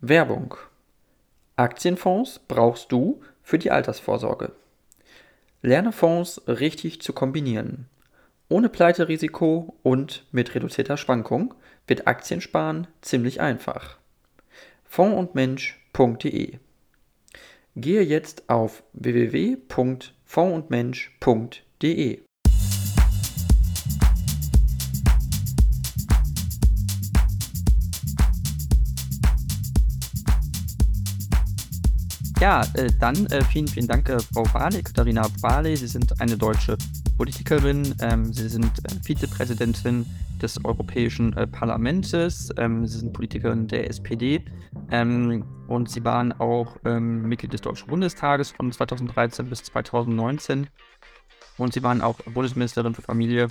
Werbung. Aktienfonds brauchst du für die Altersvorsorge. Lerne Fonds richtig zu kombinieren. Ohne Pleiterisiko und mit reduzierter Schwankung wird Aktiensparen ziemlich einfach. Fondundmensch.de Gehe jetzt auf www.fondundmensch.de Ja, äh, dann äh, vielen, vielen Dank, äh, Frau Barley, Katharina Barley. Sie sind eine deutsche Politikerin. Ähm, Sie sind äh, Vizepräsidentin des Europäischen äh, Parlaments. Ähm, Sie sind Politikerin der SPD. Ähm, und Sie waren auch ähm, Mitglied des Deutschen Bundestages von 2013 bis 2019. Und Sie waren auch Bundesministerin für Familie,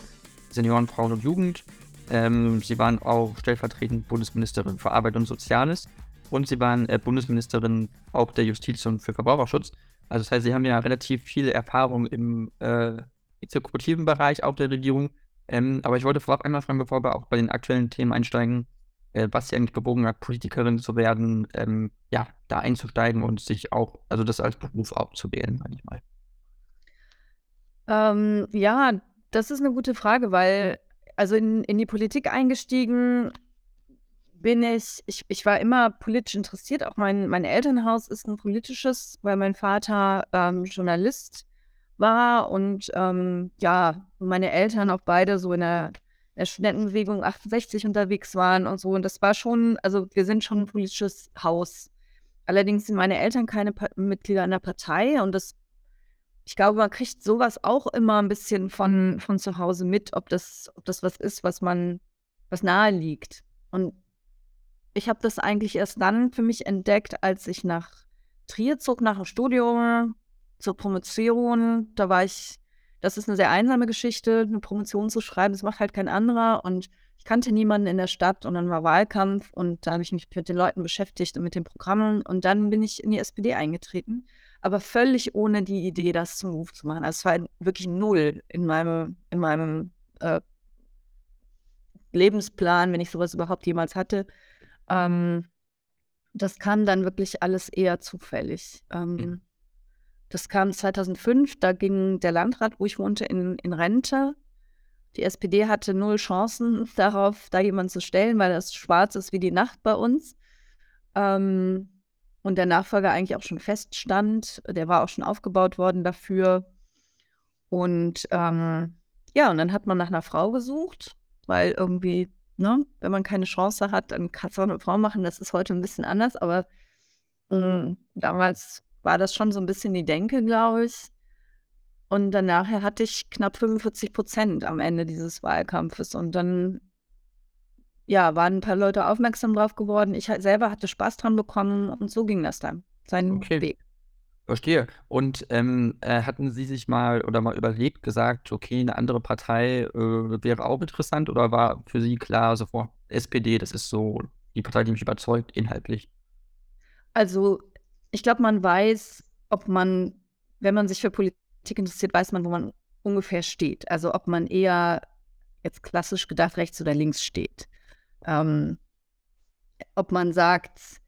Senioren, Frauen und Jugend. Ähm, Sie waren auch stellvertretend Bundesministerin für Arbeit und Soziales und sie waren äh, Bundesministerin auch der Justiz und für Verbraucherschutz. Also das heißt, sie haben ja relativ viel Erfahrung im äh, exekutiven Bereich auch der Regierung. Ähm, aber ich wollte vorab einmal fragen, bevor wir auch bei den aktuellen Themen einsteigen, äh, was sie eigentlich bewogen hat, Politikerin zu werden, ähm, ja, da einzusteigen und sich auch, also das als Beruf aufzuwählen, manchmal. Ähm, ja, das ist eine gute Frage, weil also in, in die Politik eingestiegen bin ich, ich, ich war immer politisch interessiert. Auch mein, mein Elternhaus ist ein politisches, weil mein Vater ähm, Journalist war und ähm, ja, meine Eltern auch beide so in der, der Studentenbewegung 68 unterwegs waren und so. Und das war schon, also wir sind schon ein politisches Haus. Allerdings sind meine Eltern keine pa Mitglieder einer Partei und das, ich glaube, man kriegt sowas auch immer ein bisschen von, von zu Hause mit, ob das, ob das was ist, was man, was nahe liegt. Und ich habe das eigentlich erst dann für mich entdeckt, als ich nach Trier zog, nach dem Studium, zur Promotion. Da war ich, das ist eine sehr einsame Geschichte, eine Promotion zu schreiben, das macht halt kein anderer. Und ich kannte niemanden in der Stadt und dann war Wahlkampf und da habe ich mich mit den Leuten beschäftigt und mit den Programmen und dann bin ich in die SPD eingetreten, aber völlig ohne die Idee, das zum Move zu machen. Also es war wirklich null in meinem, in meinem äh, Lebensplan, wenn ich sowas überhaupt jemals hatte. Ähm, das kam dann wirklich alles eher zufällig. Ähm, mhm. Das kam 2005, da ging der Landrat, wo ich wohnte, in, in Rente. Die SPD hatte null Chancen darauf, da jemanden zu stellen, weil das schwarz ist wie die Nacht bei uns. Ähm, und der Nachfolger eigentlich auch schon feststand. Der war auch schon aufgebaut worden dafür. Und ähm, ja, und dann hat man nach einer Frau gesucht, weil irgendwie Ne? Wenn man keine Chance hat, dann kann es auch eine Frau machen. Das ist heute ein bisschen anders, aber äh, damals war das schon so ein bisschen die Denke, glaube ich. Und dann nachher hatte ich knapp 45 Prozent am Ende dieses Wahlkampfes. Und dann, ja, waren ein paar Leute aufmerksam drauf geworden. Ich selber hatte Spaß dran bekommen und so ging das dann, seinen okay. Weg. Verstehe. Und ähm, äh, hatten Sie sich mal oder mal überlegt, gesagt, okay, eine andere Partei äh, wäre auch interessant oder war für Sie klar sofort, SPD, das ist so die Partei, die mich überzeugt, inhaltlich? Also, ich glaube, man weiß, ob man, wenn man sich für Politik interessiert, weiß man, wo man ungefähr steht. Also, ob man eher jetzt klassisch gedacht rechts oder links steht. Ähm, ob man sagt,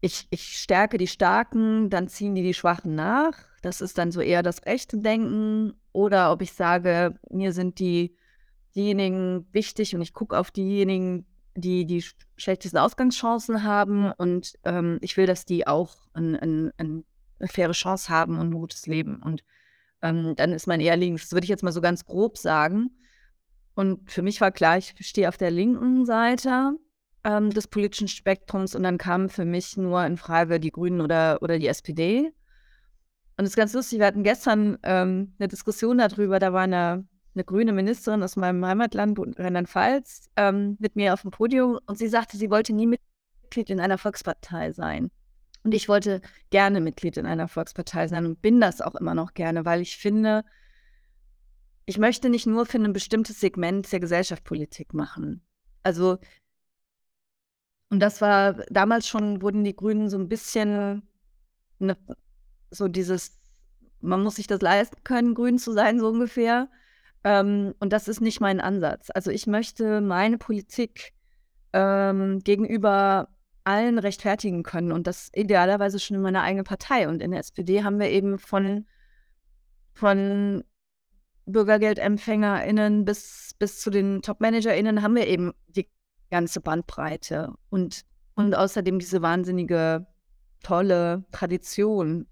ich, ich stärke die Starken, dann ziehen die die Schwachen nach. Das ist dann so eher das rechte Denken. Oder ob ich sage, mir sind die, diejenigen wichtig und ich gucke auf diejenigen, die die schlechtesten Ausgangschancen haben und ähm, ich will, dass die auch ein, ein, ein, eine faire Chance haben und ein gutes Leben. Und ähm, dann ist mein eher links, das würde ich jetzt mal so ganz grob sagen. Und für mich war klar, ich stehe auf der linken Seite ähm, des politischen Spektrums und dann kamen für mich nur in Frage die Grünen oder, oder die SPD. Und es ist ganz lustig, wir hatten gestern ähm, eine Diskussion darüber, da war eine, eine grüne Ministerin aus meinem Heimatland, Rheinland-Pfalz, ähm, mit mir auf dem Podium und sie sagte, sie wollte nie Mitglied in einer Volkspartei sein. Und ich wollte gerne Mitglied in einer Volkspartei sein und bin das auch immer noch gerne, weil ich finde, ich möchte nicht nur für ein bestimmtes Segment der Gesellschaft Politik machen. Also und das war damals schon, wurden die Grünen so ein bisschen ne, so dieses, man muss sich das leisten können, grün zu sein, so ungefähr. Ähm, und das ist nicht mein Ansatz. Also ich möchte meine Politik ähm, gegenüber allen rechtfertigen können und das idealerweise schon in meiner eigenen Partei. Und in der SPD haben wir eben von, von BürgergeldempfängerInnen bis, bis zu den Top-ManagerInnen haben wir eben die ganze Bandbreite und, und außerdem diese wahnsinnige, tolle Tradition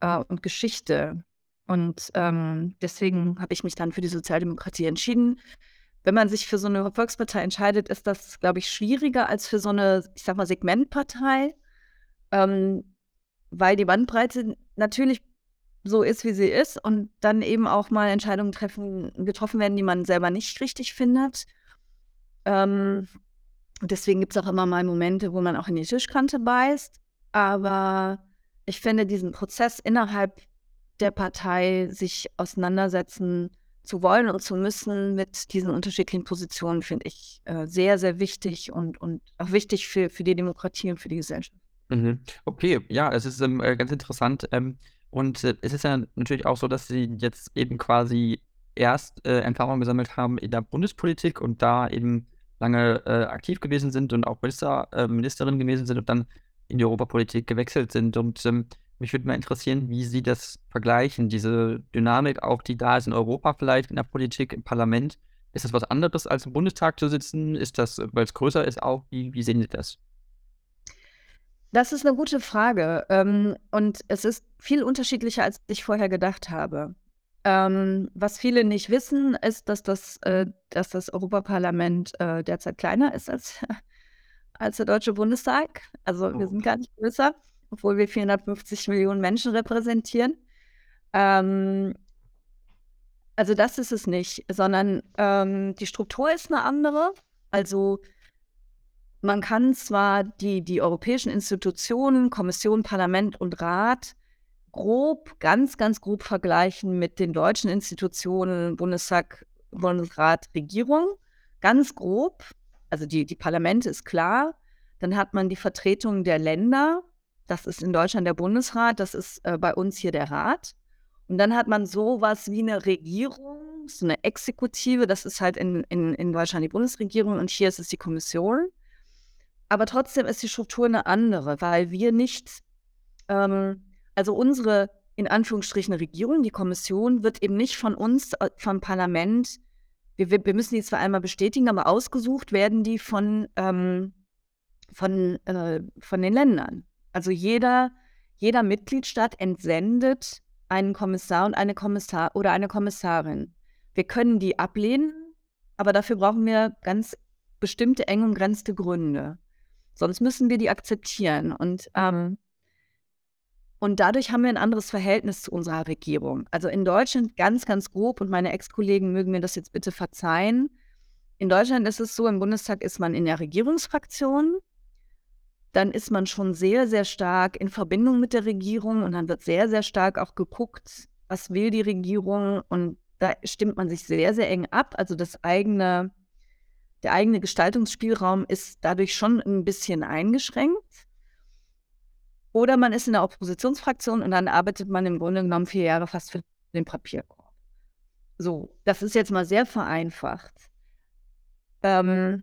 äh, und Geschichte. Und ähm, deswegen habe ich mich dann für die Sozialdemokratie entschieden. Wenn man sich für so eine Volkspartei entscheidet, ist das, glaube ich, schwieriger als für so eine, ich sag mal, Segmentpartei, ähm, weil die Bandbreite natürlich so ist, wie sie ist und dann eben auch mal Entscheidungen treffen, getroffen werden, die man selber nicht richtig findet. Ähm, deswegen gibt es auch immer mal Momente, wo man auch in die Tischkante beißt. Aber ich finde diesen Prozess innerhalb der Partei, sich auseinandersetzen zu wollen und zu müssen mit diesen unterschiedlichen Positionen, finde ich äh, sehr, sehr wichtig und, und auch wichtig für, für die Demokratie und für die Gesellschaft. Mhm. Okay, ja, es ist ähm, äh, ganz interessant. Ähm, und äh, es ist ja natürlich auch so, dass Sie jetzt eben quasi erst äh, Erfahrung gesammelt haben in der Bundespolitik und da eben lange äh, aktiv gewesen sind und auch Minister, äh, Ministerin gewesen sind und dann in die Europapolitik gewechselt sind. Und ähm, mich würde mal interessieren, wie Sie das vergleichen, diese Dynamik auch, die da ist in Europa vielleicht, in der Politik, im Parlament. Ist das was anderes, als im Bundestag zu sitzen? Ist das, weil es größer ist, auch? Wie, wie sehen Sie das? Das ist eine gute Frage. Ähm, und es ist viel unterschiedlicher, als ich vorher gedacht habe. Ähm, was viele nicht wissen, ist, dass das, äh, dass das Europaparlament äh, derzeit kleiner ist als, als der Deutsche Bundestag. Also wir sind gar nicht größer, obwohl wir 450 Millionen Menschen repräsentieren. Ähm, also das ist es nicht, sondern ähm, die Struktur ist eine andere. Also man kann zwar die, die europäischen Institutionen, Kommission, Parlament und Rat grob, ganz, ganz grob vergleichen mit den deutschen Institutionen, Bundestag, Bundesrat, Regierung. Ganz grob. Also die, die Parlamente ist klar. Dann hat man die Vertretung der Länder. Das ist in Deutschland der Bundesrat, das ist äh, bei uns hier der Rat. Und dann hat man sowas wie eine Regierung, so eine Exekutive, das ist halt in, in, in Deutschland die Bundesregierung und hier ist es die Kommission. Aber trotzdem ist die Struktur eine andere, weil wir nicht, ähm, also unsere in Anführungsstrichen Regierung, die Kommission, wird eben nicht von uns, äh, vom Parlament, wir, wir müssen die zwar einmal bestätigen, aber ausgesucht werden die von, ähm, von, äh, von den Ländern. Also jeder, jeder Mitgliedstaat entsendet einen Kommissar und eine Kommissar oder eine Kommissarin. Wir können die ablehnen, aber dafür brauchen wir ganz bestimmte eng umgrenzte Gründe. Sonst müssen wir die akzeptieren. Und, ähm, und dadurch haben wir ein anderes Verhältnis zu unserer Regierung. Also in Deutschland ganz, ganz grob, und meine Ex-Kollegen mögen mir das jetzt bitte verzeihen. In Deutschland ist es so, im Bundestag ist man in der Regierungsfraktion. Dann ist man schon sehr, sehr stark in Verbindung mit der Regierung und dann wird sehr, sehr stark auch geguckt, was will die Regierung. Und da stimmt man sich sehr, sehr eng ab. Also das eigene der eigene Gestaltungsspielraum ist dadurch schon ein bisschen eingeschränkt. Oder man ist in der Oppositionsfraktion und dann arbeitet man im Grunde genommen vier Jahre fast für den Papierkorb. So, das ist jetzt mal sehr vereinfacht. Ähm,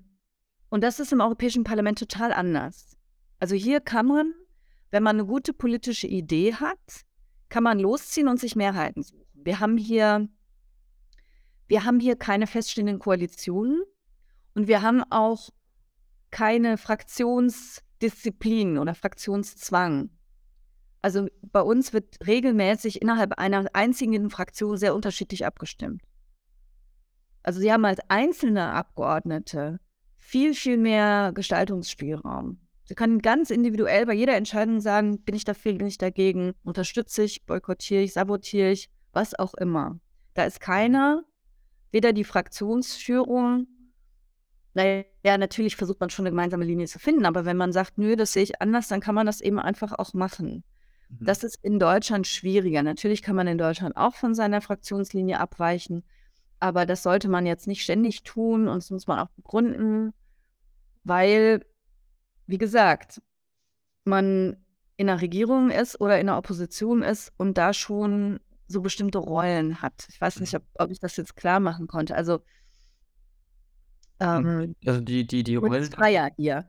und das ist im Europäischen Parlament total anders. Also hier kann man, wenn man eine gute politische Idee hat, kann man losziehen und sich Mehrheiten suchen. Wir haben hier, wir haben hier keine feststehenden Koalitionen. Und wir haben auch keine Fraktionsdisziplin oder Fraktionszwang. Also bei uns wird regelmäßig innerhalb einer einzigen Fraktion sehr unterschiedlich abgestimmt. Also sie haben als einzelne Abgeordnete viel, viel mehr Gestaltungsspielraum. Sie können ganz individuell bei jeder Entscheidung sagen, bin ich dafür, bin ich dagegen, unterstütze ich, boykottiere ich, sabotiere ich, was auch immer. Da ist keiner, weder die Fraktionsführung naja, natürlich versucht man schon eine gemeinsame Linie zu finden, aber wenn man sagt, nö, das sehe ich anders, dann kann man das eben einfach auch machen. Mhm. Das ist in Deutschland schwieriger. Natürlich kann man in Deutschland auch von seiner Fraktionslinie abweichen, aber das sollte man jetzt nicht ständig tun und das muss man auch begründen, weil, wie gesagt, man in der Regierung ist oder in der Opposition ist und da schon so bestimmte Rollen hat. Ich weiß nicht, mhm. ob, ob ich das jetzt klar machen konnte. Also ähm, also die, die, die Rollen. Freier hier.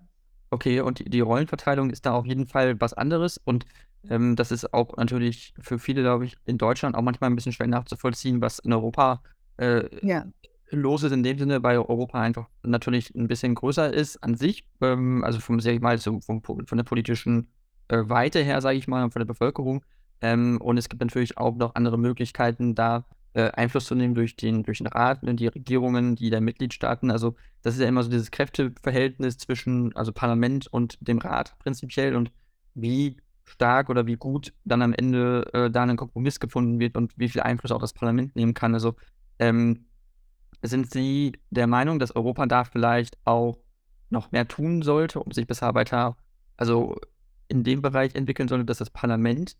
Okay, und die die Rollenverteilung ist da auf jeden Fall was anderes und, ähm, das ist auch natürlich für viele, glaube ich, in Deutschland auch manchmal 'n bisschen schwer nachzuvollziehen, was in Europa, äh, Ja. los ist in dem Sinne, weil Europa einfach natürlich 'n bisschen größer ist an sich, ähm, also vom sage ich mal, so vom von der politischen, äh, Weite her, sage ich mal, und von der Bevölkerung. Ähm, und es gibt natürlich auch noch andere Möglichkeiten, da, äh, Einfluss zu nehmen durch den durch den Rat, ne, die Regierungen, die der Mitgliedstaaten. Also, das ist ja immer so dieses Kräfteverhältnis zwischen also Parlament und dem Rat prinzipiell und wie stark oder wie gut dann am Ende, äh, da 'nen Kompromiss gefunden wird und wie viel Einfluss auch das Parlament nehmen kann. Also, ähm, sind Sie der Meinung, dass Europa da vielleicht auch noch mehr tun sollte, um sich besser weiter also in dem Bereich entwickeln sollte, dass das Parlament,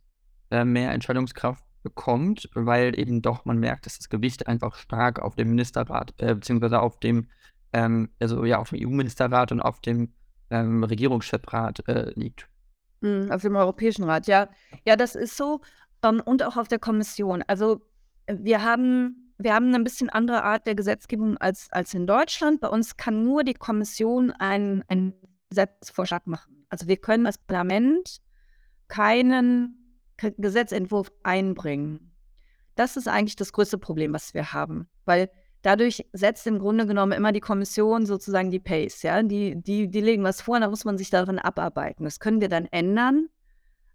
äh, mehr Entscheidungskraft bekommt, weil eben doch man merkt, dass das Gewicht einfach stark auf dem Ministerrat, äh, beziehungsweise auf dem, ähm also ja, auf dem EU-Ministerrat und auf dem, ähm, Regierungschefrat, äh, liegt? Mhm, auf dem Europäischen Rat, ja. Ja, das ist so, ähm, und auch auf der Kommission. Also, wir haben wir haben 'ne bisschen andere Art der Gesetzgebung als als in Deutschland. Bei uns kann nur die Kommission einen einen Gesetzesvorschlag machen. Also, wir können als Parlament keinen Gesetzentwurf einbringen. Das ist eigentlich das größte Problem, was wir haben, weil dadurch setzt im Grunde genommen immer die Kommission sozusagen die Pace, ja? Die die die legen was vor, dann muss man sich darin abarbeiten. Das können wir dann ändern,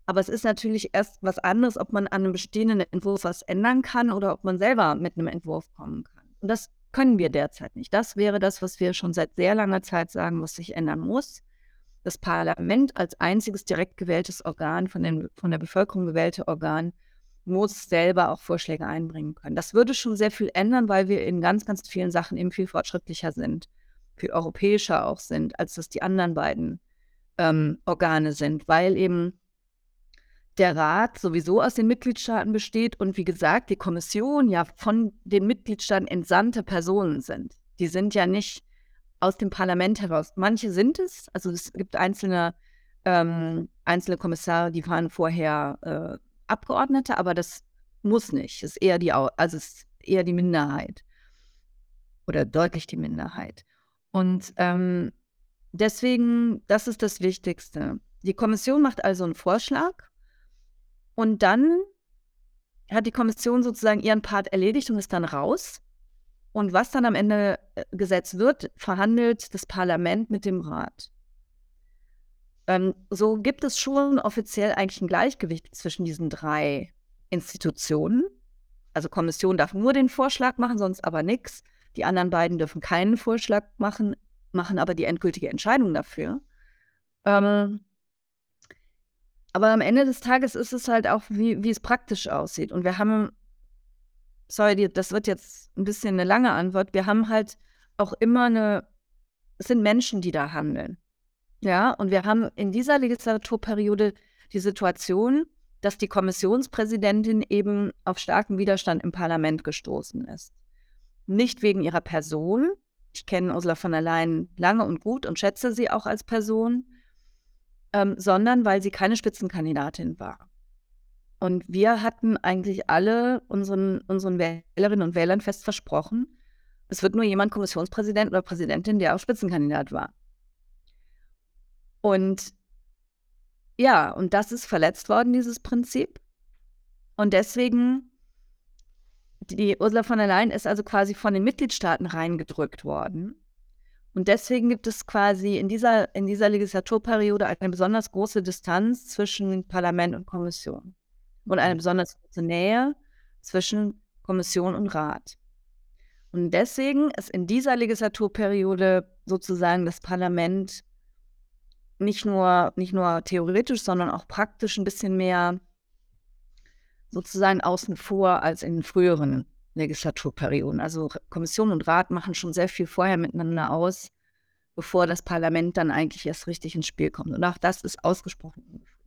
aber es ist natürlich erst was anderes, ob man an 'nem bestehenden Entwurf was ändern kann oder ob man selber mit 'nem Entwurf kommen kann. Und das können wir derzeit nicht. Das wäre das, was wir schon seit sehr langer Zeit sagen, was sich ändern muss. Das Parlament als einziges direkt gewähltes Organ, von den von der Bevölkerung gewählte Organ, muss selber auch Vorschläge einbringen können. Das würde schon sehr viel ändern, weil wir in ganz, ganz vielen Sachen eben viel fortschrittlicher sind, viel europäischer auch sind, als das die anderen beiden, ähm, Organe sind, weil eben der Rat sowieso aus den Mitgliedstaaten besteht und wie gesagt, die Kommission ja von den Mitgliedstaaten entsandte Personen sind. Die sind ja nicht aus dem Parlament heraus. Manche sind es, also es gibt einzelne ähm, einzelne Kommissare, die waren vorher, äh, Abgeordnete, aber das muss nicht. Ist eher die also ist eher die Minderheit oder deutlich die Minderheit. Und, ähm, deswegen das ist das Wichtigste. Die Kommission macht also 'n Vorschlag und dann hat die Kommission sozusagen ihren Part erledigt und ist dann raus. Und was dann am Ende, äh, Gesetz wird, verhandelt das Parlament mit dem Rat. Ähm, so gibt es schon offiziell eigentlich 'n Gleichgewicht zwischen diesen 3 Institutionen. Also, Kommission darf nur den Vorschlag machen, sonst aber nix. Die anderen beiden dürfen keinen Vorschlag machen, machen aber die endgültige Entscheidung dafür. Ähm aber am Ende des Tages ist es halt auch, wie wie es praktisch aussieht. Und wir haben sorry, das wird jetzt 'n bisschen 'ne lange Antwort. Wir haben halt auch immer 'ne es sind Menschen, die da handeln. Ja, und wir haben in dieser Legislaturperiode die Situation, dass die Kommissionspräsidentin eben auf starken Widerstand im Parlament gestoßen ist. Nicht wegen ihrer Person. Ich kenne Ursula von der Leyen lange und gut und schätze sie auch als Person, ähm, sondern weil sie keine Spitzenkandidatin war. Und wir hatten eigentlich alle unseren unseren Wählerinnen und Wählern fest versprochen, es wird nur jemand Kommissionspräsident oder Präsidentin, der auch Spitzenkandidat war. Und ja, und das ist verletzt worden, dieses Prinzip. Und deswegen die Ursula von der Leyen ist also quasi von den Mitgliedstaaten reingedrückt worden. Und deswegen gibt es quasi in dieser in dieser Legislaturperiode eine besonders große Distanz zwischen Parlament und Kommission und eine Mhm. besonders große Nähe zwischen Kommission und Rat. Und deswegen ist in dieser Legislaturperiode sozusagen das Parlament nicht nur nicht nur theoretisch, sondern auch praktisch 'n bisschen mehr sozusagen außen vor als in früheren Legislaturperioden. Also, Kommission und Rat machen schon sehr viel vorher miteinander aus, bevor das Parlament dann eigentlich erst richtig ins Spiel kommt. Und auch das ist ausgesprochen unbefriedigend.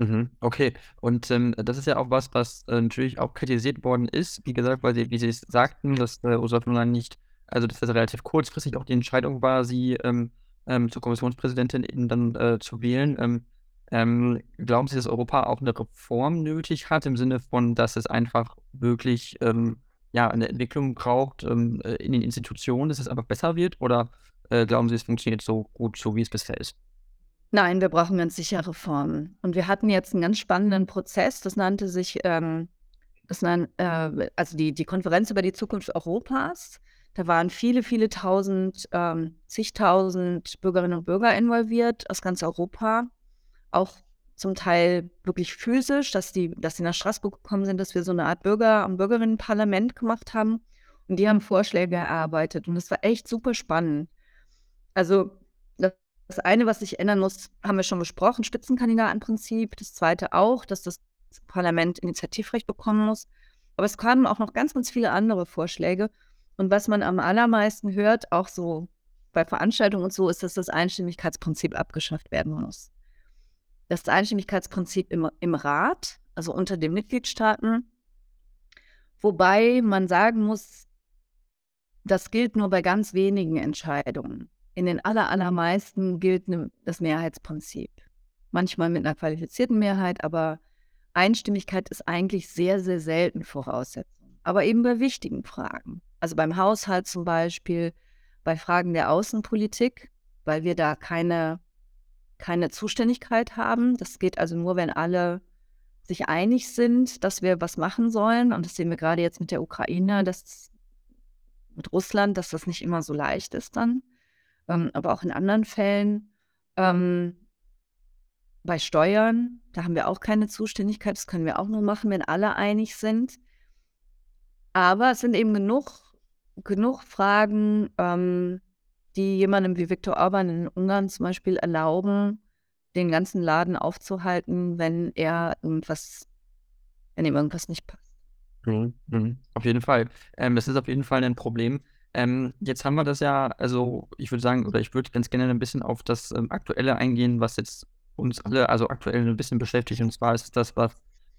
Mhm, okay. Und, ähm, das ist ja auch was, was, äh, natürlich auch kritisiert worden ist. Wie gesagt, weil Sie wie Sie es sagten, dass, äh, Ursula von der Leyen nicht also, dass das relativ kurzfristig auch die Entscheidung war, sie, ähm, ähm, zur Kommissionspräsidentin eben dann, äh, zu wählen. Ähm, ähm, glauben Sie, dass Europa auch 'ne Reform nötig hat im Sinne von, dass es einfach wirklich, ähm, ja, eine Entwicklung braucht, äh, in den Institutionen, dass es einfach besser wird? Oder, äh, glauben Sie, es funktioniert so gut, so wie es bisher ist? Nein, wir brauchen ganz sicher Reformen. Und wir hatten jetzt einen ganz spannenden Prozess, das nannte sich, ähm, das nan, äh, also die, die Konferenz über die Zukunft Europas. Da waren viele, viele tausend, ähm, zigtausend Bürgerinnen und Bürger involviert aus ganz Europa. Auch zum Teil wirklich physisch, dass die, dass die nach Straßburg gekommen sind, dass wir so eine Art Bürger- und Bürgerinnenparlament gemacht haben. Und die haben Vorschläge erarbeitet. Und das war echt super spannend. Also das eine, was sich ändern muss, haben wir schon besprochen, Spitzenkandidatenprinzip. Das zweite auch, dass das Parlament Initiativrecht bekommen muss. Aber es kamen auch noch ganz, ganz viele andere Vorschläge. Und was man am allermeisten hört, auch so bei Veranstaltungen und so, ist, dass das Einstimmigkeitsprinzip abgeschafft werden muss. Das Einstimmigkeitsprinzip im, im Rat, also unter den Mitgliedstaaten, wobei man sagen muss, das gilt nur bei ganz wenigen Entscheidungen. In den aller, allermeisten gilt ne, das Mehrheitsprinzip. Manchmal mit einer qualifizierten Mehrheit, aber Einstimmigkeit ist eigentlich sehr, sehr selten Voraussetzung. Aber eben bei wichtigen Fragen. Also beim Haushalt zum Beispiel, bei Fragen der Außenpolitik, weil wir da keine, keine Zuständigkeit haben. Das geht also nur, wenn alle sich einig sind, dass wir was machen sollen. Und das sehen wir gerade jetzt mit der Ukraine, dass mit Russland, dass das nicht immer so leicht ist dann ähm, aber auch in anderen Fällen. Ähm, bei Steuern, da haben wir auch keine Zuständigkeit, das können wir auch nur machen, wenn alle einig sind. Aber es sind eben genug, genug Fragen, ähm, die jemandem wie Viktor Orban in Ungarn zum Beispiel erlauben, den ganzen Laden aufzuhalten, wenn er irgendwas, wenn ihm irgendwas nicht passt. Mhm, mhm. Auf jeden Fall. Ähm, das ist auf jeden Fall ein Problem. Ähm, jetzt haben wir das ja, also ich würde sagen, oder ich würde ganz gerne ein bisschen auf das ähm, Aktuelle eingehen, was jetzt uns alle, also aktuell ein bisschen beschäftigt. Und zwar ist das, was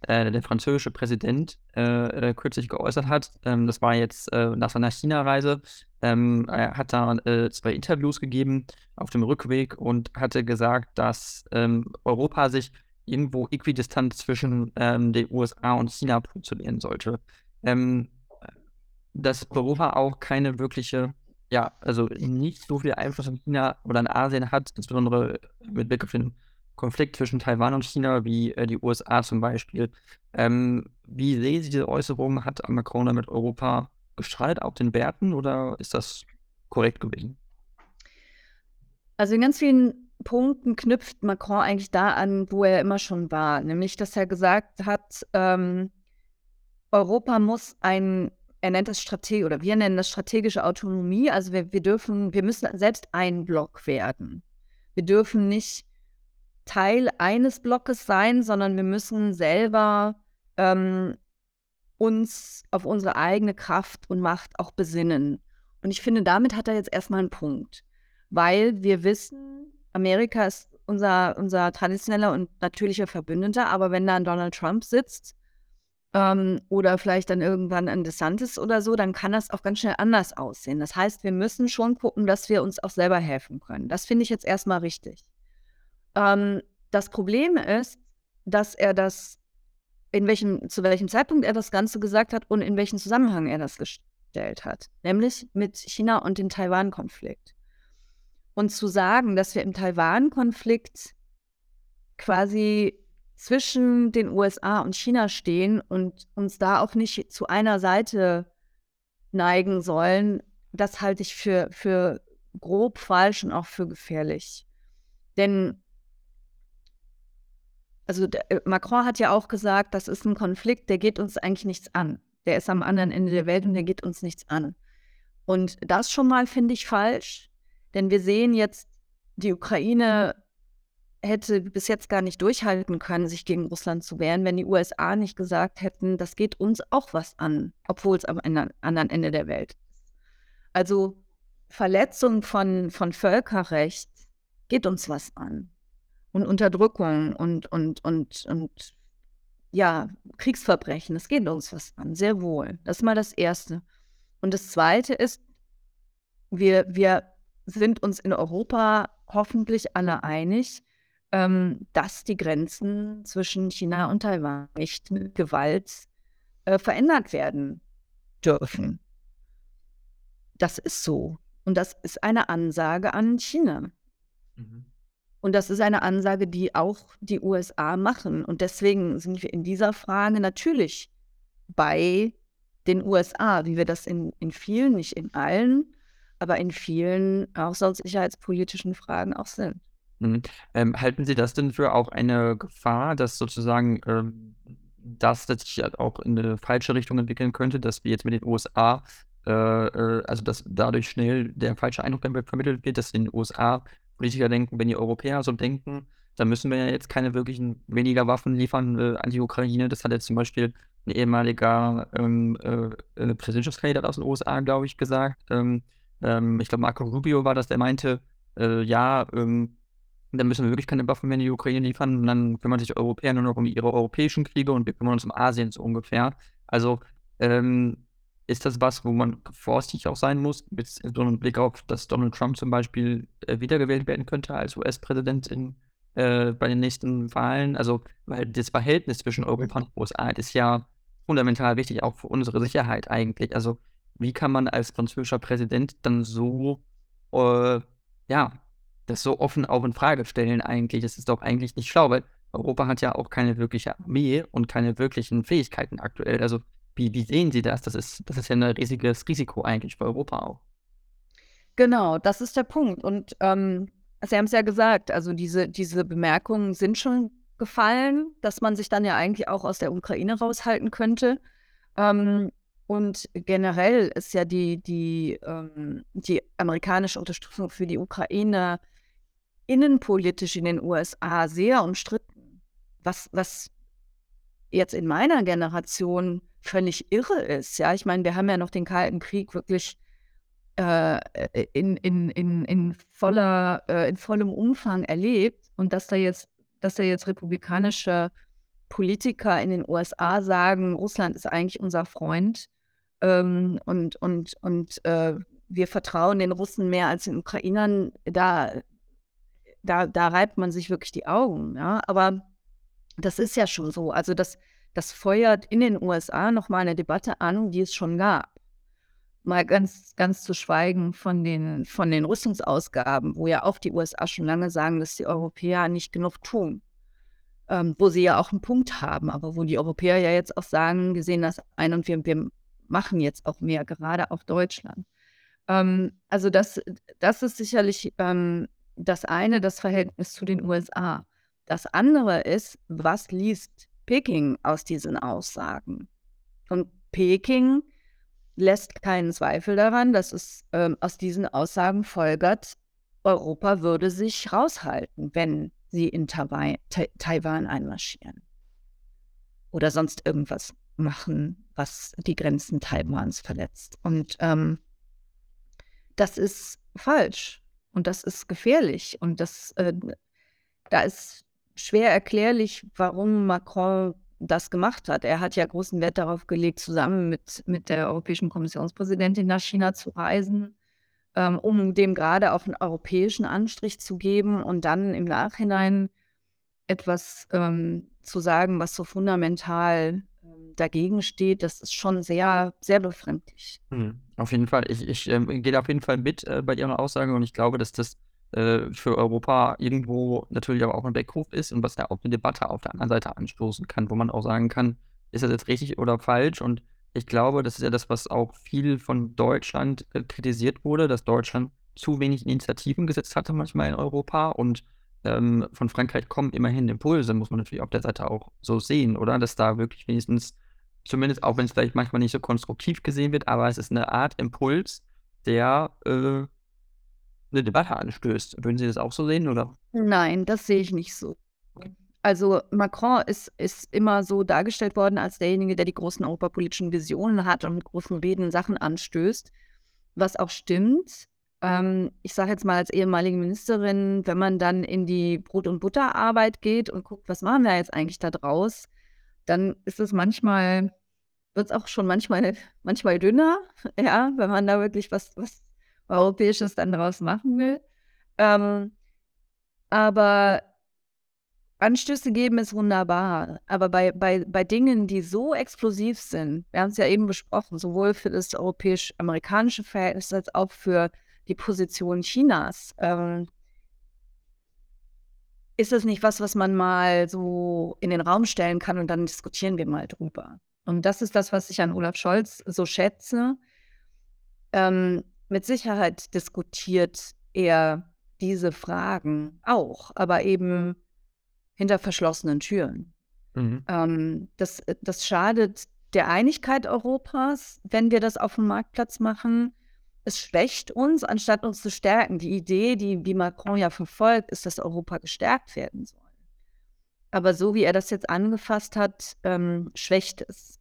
äh, der französische Präsident äh, äh, kürzlich geäußert hat. Ähm, das war jetzt äh, nach seiner China-Reise. Ähm, er hat da äh, zwei Interviews gegeben auf dem Rückweg und hatte gesagt, dass ähm, Europa sich irgendwo äquidistant zwischen ähm, den USA und China positionieren sollte. Ähm, dass Europa auch keine wirkliche, ja, also nicht so viel Einfluss in China oder in Asien hat, insbesondere mit Blick auf den Konflikt zwischen Taiwan und China, wie äh, die USA zum Beispiel. Ähm, wie sehen Sie diese Äußerung? Hat Macron damit Europa gestrahlt auf den Werten oder ist das korrekt gewesen? Also in ganz vielen Punkten knüpft Macron eigentlich da an, wo er immer schon war, nämlich dass er gesagt hat, ähm, Europa muss ein er nennt das Strategie oder wir nennen das strategische Autonomie. Also wir, wir dürfen, wir müssen selbst ein Block werden. Wir dürfen nicht Teil eines Blockes sein, sondern wir müssen selber ähm, uns auf unsere eigene Kraft und Macht auch besinnen. Und ich finde, damit hat er jetzt erstmal einen Punkt, weil wir wissen, Amerika ist unser, unser traditioneller und natürlicher Verbündeter, aber wenn da ein Donald Trump sitzt, ähm, oder vielleicht dann irgendwann ein DeSantis oder so, dann kann das auch ganz schnell anders aussehen. Das heißt, wir müssen schon gucken, dass wir uns auch selber helfen können. Das finde ich jetzt erstmal richtig. Ähm, das Problem ist, dass er das, in welchem, zu welchem Zeitpunkt er das Ganze gesagt hat und in welchem Zusammenhang er das gestellt hat, nämlich mit China und dem Taiwan-Konflikt. Und zu sagen, dass wir im Taiwan-Konflikt quasi zwischen den USA und China stehen und uns da auch nicht zu einer Seite neigen sollen, das halte ich für, für grob falsch und auch für gefährlich. Denn also äh, Macron hat ja auch gesagt, das ist ein Konflikt, der geht uns eigentlich nichts an. Der ist am anderen Ende der Welt und der geht uns nichts an. Und das schon mal finde ich falsch, denn wir sehen jetzt, die Ukraine hätte bis jetzt gar nicht durchhalten können, sich gegen Russland zu wehren, wenn die USA nicht gesagt hätten, das geht uns auch was an, obwohl es am anderen Ende der Welt ist. Also Verletzung von, von Völkerrecht geht uns was an. Und Unterdrückung und, und, und, und ja, Kriegsverbrechen, das geht uns was an, sehr wohl. Das ist mal das Erste. Und das Zweite ist, wir, wir sind uns in Europa hoffentlich alle einig, ähm, dass die Grenzen zwischen China und Taiwan nicht mit Gewalt äh, verändert werden dürfen. Das ist so. Und das ist eine Ansage an China. Mhm. Und das ist eine Ansage, die auch die USA machen. Und deswegen sind wir in dieser Frage natürlich bei den USA, wie wir das in, in vielen, nicht in allen, aber in vielen auch sonst sicherheitspolitischen Fragen auch sind. Mhm. Ähm, halten Sie das denn für auch eine Gefahr, dass sozusagen ähm, das sich halt auch in eine falsche Richtung entwickeln könnte, dass wir jetzt mit den USA, äh, äh, also dass dadurch schnell der falsche Eindruck vermittelt wird, dass in den USA Politiker denken, wenn die Europäer so denken, dann müssen wir ja jetzt keine wirklichen weniger Waffen liefern äh, an die Ukraine. Das hat jetzt zum Beispiel ein ehemaliger ähm, äh, äh Präsidentschaftskandidat aus den USA, glaube ich, gesagt. Ähm, ähm, ich glaube, Marco Rubio war das, der meinte, äh, ja, ähm, dann müssen wir wirklich keine Waffen mehr in die Ukraine liefern. Und dann kümmern sich Europäer nur noch um ihre europäischen Kriege und wir kümmern uns um Asien so ungefähr. Also ähm, ist das was, wo man vorsichtig auch sein muss, mit so einem Blick auf, dass Donald Trump zum Beispiel äh, wiedergewählt werden könnte als US-Präsident äh, bei den nächsten Wahlen? Also, weil das Verhältnis zwischen Europa und USA ist ja fundamental wichtig, auch für unsere Sicherheit eigentlich. Also, wie kann man als französischer Präsident dann so, äh, ja, das so offen auf in Frage stellen eigentlich? Das ist doch eigentlich nicht schlau, weil Europa hat ja auch keine wirkliche Armee und keine wirklichen Fähigkeiten aktuell. Also, wie, wie sehen Sie das? Das ist, das ist ja ein riesiges Risiko eigentlich für Europa auch. Genau, das ist der Punkt. Und ähm, Sie haben es ja gesagt, also diese, diese Bemerkungen sind schon gefallen, dass man sich dann ja eigentlich auch aus der Ukraine raushalten könnte. Ähm, und generell ist ja die, die, ähm, die amerikanische Unterstützung für die Ukraine innenpolitisch in den USA sehr umstritten. Was, was jetzt in meiner Generation völlig irre ist. Ja, ich meine, wir haben ja noch den Kalten Krieg wirklich äh, in, in, in, in, voller, äh, in vollem Umfang erlebt und dass da jetzt, dass da jetzt republikanische Politiker in den USA sagen, Russland ist eigentlich unser Freund ähm, und, und, und äh, wir vertrauen den Russen mehr als den Ukrainern, da, da, da reibt man sich wirklich die Augen. Ja? Aber das ist ja schon so. Also das, das feuert in den USA nochmal eine Debatte an, die es schon gab. Mal ganz, ganz zu schweigen von den, von den Rüstungsausgaben, wo ja auch die USA schon lange sagen, dass die Europäer nicht genug tun. Ähm, wo sie ja auch einen Punkt haben, aber wo die Europäer ja jetzt auch sagen, wir sehen das ein und wir, wir machen jetzt auch mehr, gerade auch Deutschland. Ähm, also das, das ist sicherlich ähm, das eine, das Verhältnis zu den USA. Das andere ist, was liest Peking aus diesen Aussagen? Und Peking lässt keinen Zweifel daran, dass es ähm, aus diesen Aussagen folgert, Europa würde sich raushalten, wenn sie in Taiwan, Taiwan einmarschieren. Oder sonst irgendwas machen, was die Grenzen Taiwans verletzt. Und ähm, das ist falsch und das ist gefährlich. Und das, äh, da ist schwer erklärlich, warum Macron das gemacht hat. Er hat ja großen Wert darauf gelegt, zusammen mit, mit der Europäischen Kommissionspräsidentin nach China zu reisen, ähm, um dem gerade auch einen europäischen Anstrich zu geben und dann im Nachhinein etwas ähm, zu sagen, was so fundamental dagegen steht, das ist schon sehr, sehr befremdlich. Mhm. Auf jeden Fall. Ich, ich ähm, gehe auf jeden Fall mit äh, bei Ihrer Aussage und ich glaube, dass das äh, für Europa irgendwo natürlich aber auch ein Weckruf ist und was da auch eine Debatte auf der anderen Seite anstoßen kann, wo man auch sagen kann, ist das jetzt richtig oder falsch? Und ich glaube, das ist ja das, was auch viel von Deutschland äh, kritisiert wurde, dass Deutschland zu wenig Initiativen gesetzt hatte manchmal in Europa und ähm, von Frankreich kommen immerhin Impulse, muss man natürlich auf der Seite auch so sehen, oder? Dass da wirklich wenigstens, zumindest auch wenn es vielleicht manchmal nicht so konstruktiv gesehen wird, aber es ist eine Art Impuls, der äh, eine Debatte anstößt. Würden Sie das auch so sehen, oder? Nein, das sehe ich nicht so. Also Macron ist, ist immer so dargestellt worden als derjenige, der die großen europapolitischen Visionen hat und mit großen Reden Sachen anstößt, was auch stimmt. Ähm, ich sage jetzt mal als ehemalige Ministerin, wenn man dann in die Brot- und Butterarbeit geht und guckt, was machen wir jetzt eigentlich da draus, dann ist es manchmal, wird es auch schon manchmal, manchmal dünner, ja, wenn man da wirklich was, was Europäisches dann daraus machen will. Ähm, aber Anstöße geben ist wunderbar. Aber bei, bei, bei Dingen, die so explosiv sind, wir haben es ja eben besprochen, sowohl für das europäisch-amerikanische Verhältnis als auch für die Position Chinas, ähm, ist es nicht was, was man mal so in den Raum stellen kann und dann diskutieren wir mal drüber. Und das ist das, was ich an Olaf Scholz so schätze. Ähm, mit Sicherheit diskutiert er diese Fragen auch, aber eben hinter verschlossenen Türen. Mhm. Ähm, das, das schadet der Einigkeit Europas, wenn wir das auf dem Marktplatz machen. Es schwächt uns, anstatt uns zu stärken. Die Idee, die, die Macron ja verfolgt, ist, dass Europa gestärkt werden soll. Aber so wie er das jetzt angefasst hat, ähm, schwächt es.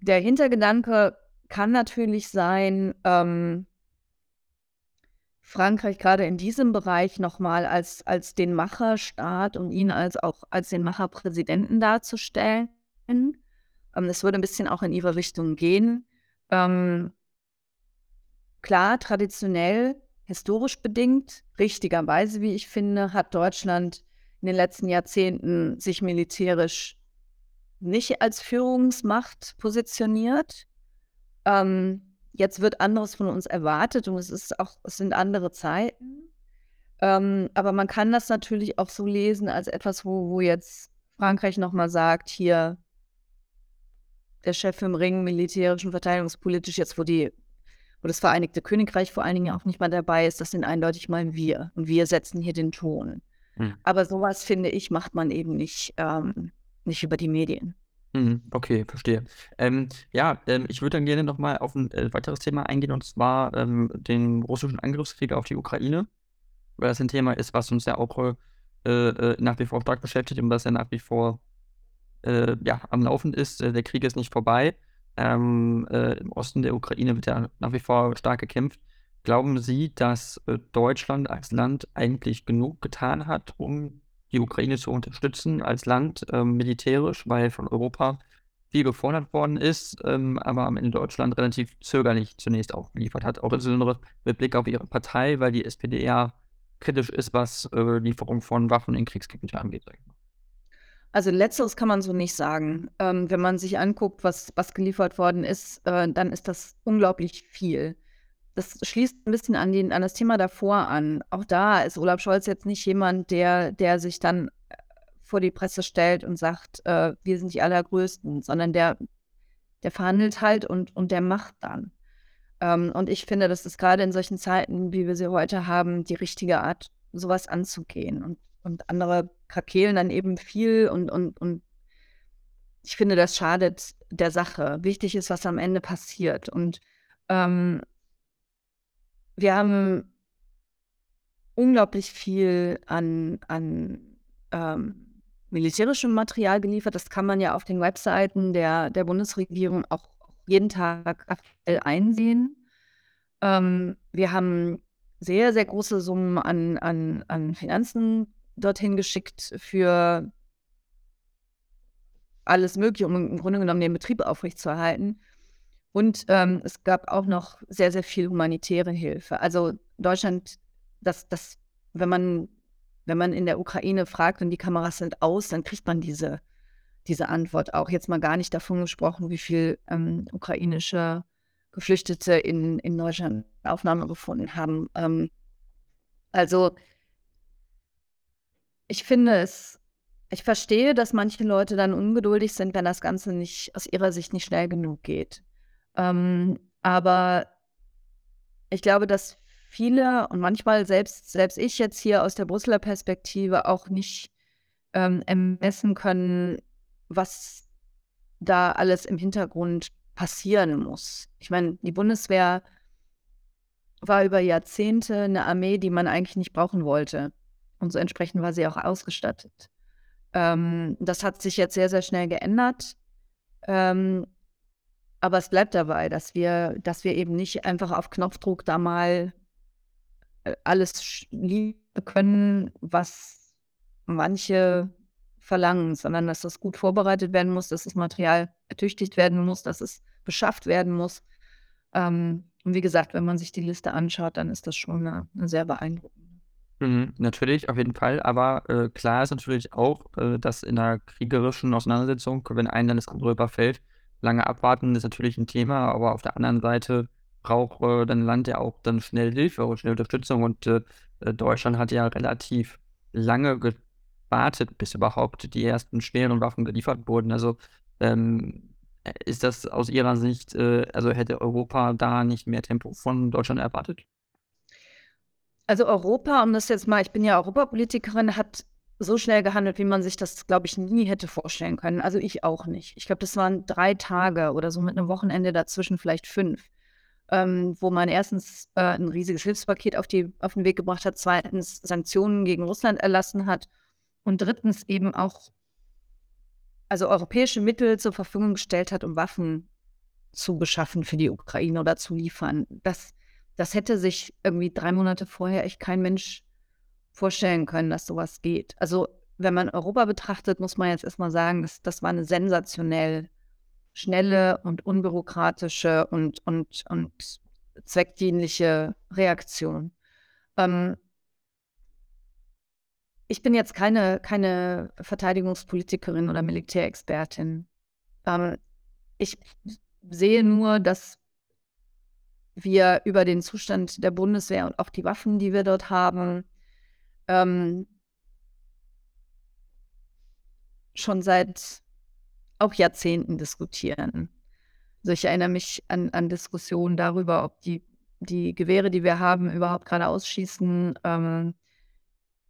Der Hintergedanke kann natürlich sein, ähm, Frankreich gerade in diesem Bereich nochmal als, als den Macherstaat und ihn als auch als den Macherpräsidenten darzustellen. Ähm, es würde ein bisschen auch in ihre Richtung gehen. Ähm, klar, traditionell, historisch bedingt, richtigerweise, wie ich finde, hat Deutschland in den letzten Jahrzehnten sich militärisch nicht als Führungsmacht positioniert. Ähm, jetzt wird anderes von uns erwartet und es ist auch, es sind andere Zeiten. Ähm, aber man kann das natürlich auch so lesen als etwas, wo, wo jetzt Frankreich nochmal sagt, hier der Chef im Ring, militärisch und verteidigungspolitisch, jetzt wo die, wo das Vereinigte Königreich vor allen Dingen auch nicht mal dabei ist, das sind eindeutig mal wir. Und wir setzen hier den Ton. Hm. Aber sowas, finde ich, macht man eben nicht, ähm, nicht über die Medien. Mhm, okay, verstehe. Ähm, ja, ähm, ich würde dann gerne nochmal auf ein äh, weiteres Thema eingehen, und zwar ähm, den russischen Angriffskrieg auf die Ukraine, weil das ein Thema ist, was uns ja auch äh, äh, nach wie vor stark beschäftigt und was ja nach wie vor äh, ja, am Laufen ist. Äh, der Krieg ist nicht vorbei. Ähm, äh, Im Osten der Ukraine wird ja nach wie vor stark gekämpft. Glauben Sie, dass Deutschland als Land eigentlich genug getan hat, um die Ukraine zu unterstützen als Land ähm, militärisch, weil von Europa viel gefordert worden ist, ähm, aber am Ende Deutschland relativ zögerlich zunächst auch geliefert hat. Auch insbesondere mit Blick auf ihre Partei, weil die SPD ja kritisch ist, was äh, Lieferung von Waffen in Kriegsgebiete angeht. Also letzteres kann man so nicht sagen. Ähm, wenn man sich anguckt, was, was geliefert worden ist, äh, dann ist das unglaublich viel das schließt ein bisschen an, den, an das Thema davor an. Auch da ist Olaf Scholz jetzt nicht jemand, der, der sich dann äh, vor die Presse stellt und sagt, äh, wir sind die Allergrößten, sondern der, der verhandelt halt und, und der macht dann. Ähm, und ich finde, das ist gerade in solchen Zeiten, wie wir sie heute haben, die richtige Art, sowas anzugehen. Und, und andere krakehlen dann eben viel und, und, und ich finde, das schadet der Sache. Wichtig ist, was am Ende passiert. Und ähm, wir haben unglaublich viel an, an ähm, militärischem Material geliefert. Das kann man ja auf den Webseiten der, der Bundesregierung auch jeden Tag aktuell einsehen. Ähm, wir haben sehr, sehr große Summen an, an, an Finanzen dorthin geschickt für alles Mögliche, um im Grunde genommen den Betrieb aufrechtzuerhalten. Und ähm, es gab auch noch sehr, sehr viel humanitäre Hilfe. Also Deutschland, das, das, wenn man, wenn man in der Ukraine fragt und die Kameras sind aus, dann kriegt man diese, diese Antwort auch. Jetzt mal gar nicht davon gesprochen, wie viel ähm, ukrainische Geflüchtete in, in Deutschland Aufnahme gefunden haben. Ähm, also ich finde es, ich verstehe, dass manche Leute dann ungeduldig sind, wenn das Ganze nicht aus ihrer Sicht nicht schnell genug geht. Ähm, aber ich glaube, dass viele und manchmal selbst, selbst ich jetzt hier aus der Brüsseler Perspektive auch nicht ähm, ermessen können, was da alles im Hintergrund passieren muss. Ich meine, die Bundeswehr war über Jahrzehnte eine Armee, die man eigentlich nicht brauchen wollte. Und so entsprechend war sie auch ausgestattet. Ähm, das hat sich jetzt sehr, sehr schnell geändert. Ähm, aber es bleibt dabei, dass wir, dass wir eben nicht einfach auf Knopfdruck da mal äh, alles liefern können, was manche verlangen, sondern dass das gut vorbereitet werden muss, dass das Material ertüchtigt werden muss, dass es beschafft werden muss. Ähm, und wie gesagt, wenn man sich die Liste anschaut, dann ist das schon eine, eine sehr beeindruckende. Mhm, natürlich, auf jeden Fall. Aber äh, klar ist natürlich auch, äh, dass in einer kriegerischen Auseinandersetzung, wenn ein Land das andere überfällt, lange abwarten ist natürlich ein Thema, aber auf der anderen Seite braucht äh, dein Land ja auch dann schnell Hilfe und schnell Unterstützung und äh, äh, Deutschland hat ja relativ lange gewartet, bis überhaupt die ersten schweren Waffen geliefert wurden. Also ähm, ist das aus Ihrer Sicht, äh, also hätte Europa da nicht mehr Tempo von Deutschland erwartet? Also Europa, um das jetzt mal, ich bin ja Europapolitikerin, hat so schnell gehandelt, wie man sich das, glaube ich, nie hätte vorstellen können. Also ich auch nicht. Ich glaube, das waren drei Tage oder so mit einem Wochenende dazwischen, vielleicht fünf, ähm, wo man erstens äh, ein riesiges Hilfspaket auf, die, auf den Weg gebracht hat, zweitens Sanktionen gegen Russland erlassen hat und drittens eben auch also europäische Mittel zur Verfügung gestellt hat, um Waffen zu beschaffen für die Ukraine oder zu liefern. Das, das hätte sich irgendwie drei Monate vorher echt kein Mensch vorstellen können, dass sowas geht. Also wenn man Europa betrachtet, muss man jetzt erstmal sagen, das, das war eine sensationell schnelle und unbürokratische und, und, und zweckdienliche Reaktion. Ähm, ich bin jetzt keine, keine Verteidigungspolitikerin oder Militärexpertin. Ähm, ich sehe nur, dass wir über den Zustand der Bundeswehr und auch die Waffen, die wir dort haben, ähm, schon seit auch Jahrzehnten diskutieren. Also ich erinnere mich an, an Diskussionen darüber, ob die, die Gewehre, die wir haben, überhaupt gerade ausschießen. Ähm,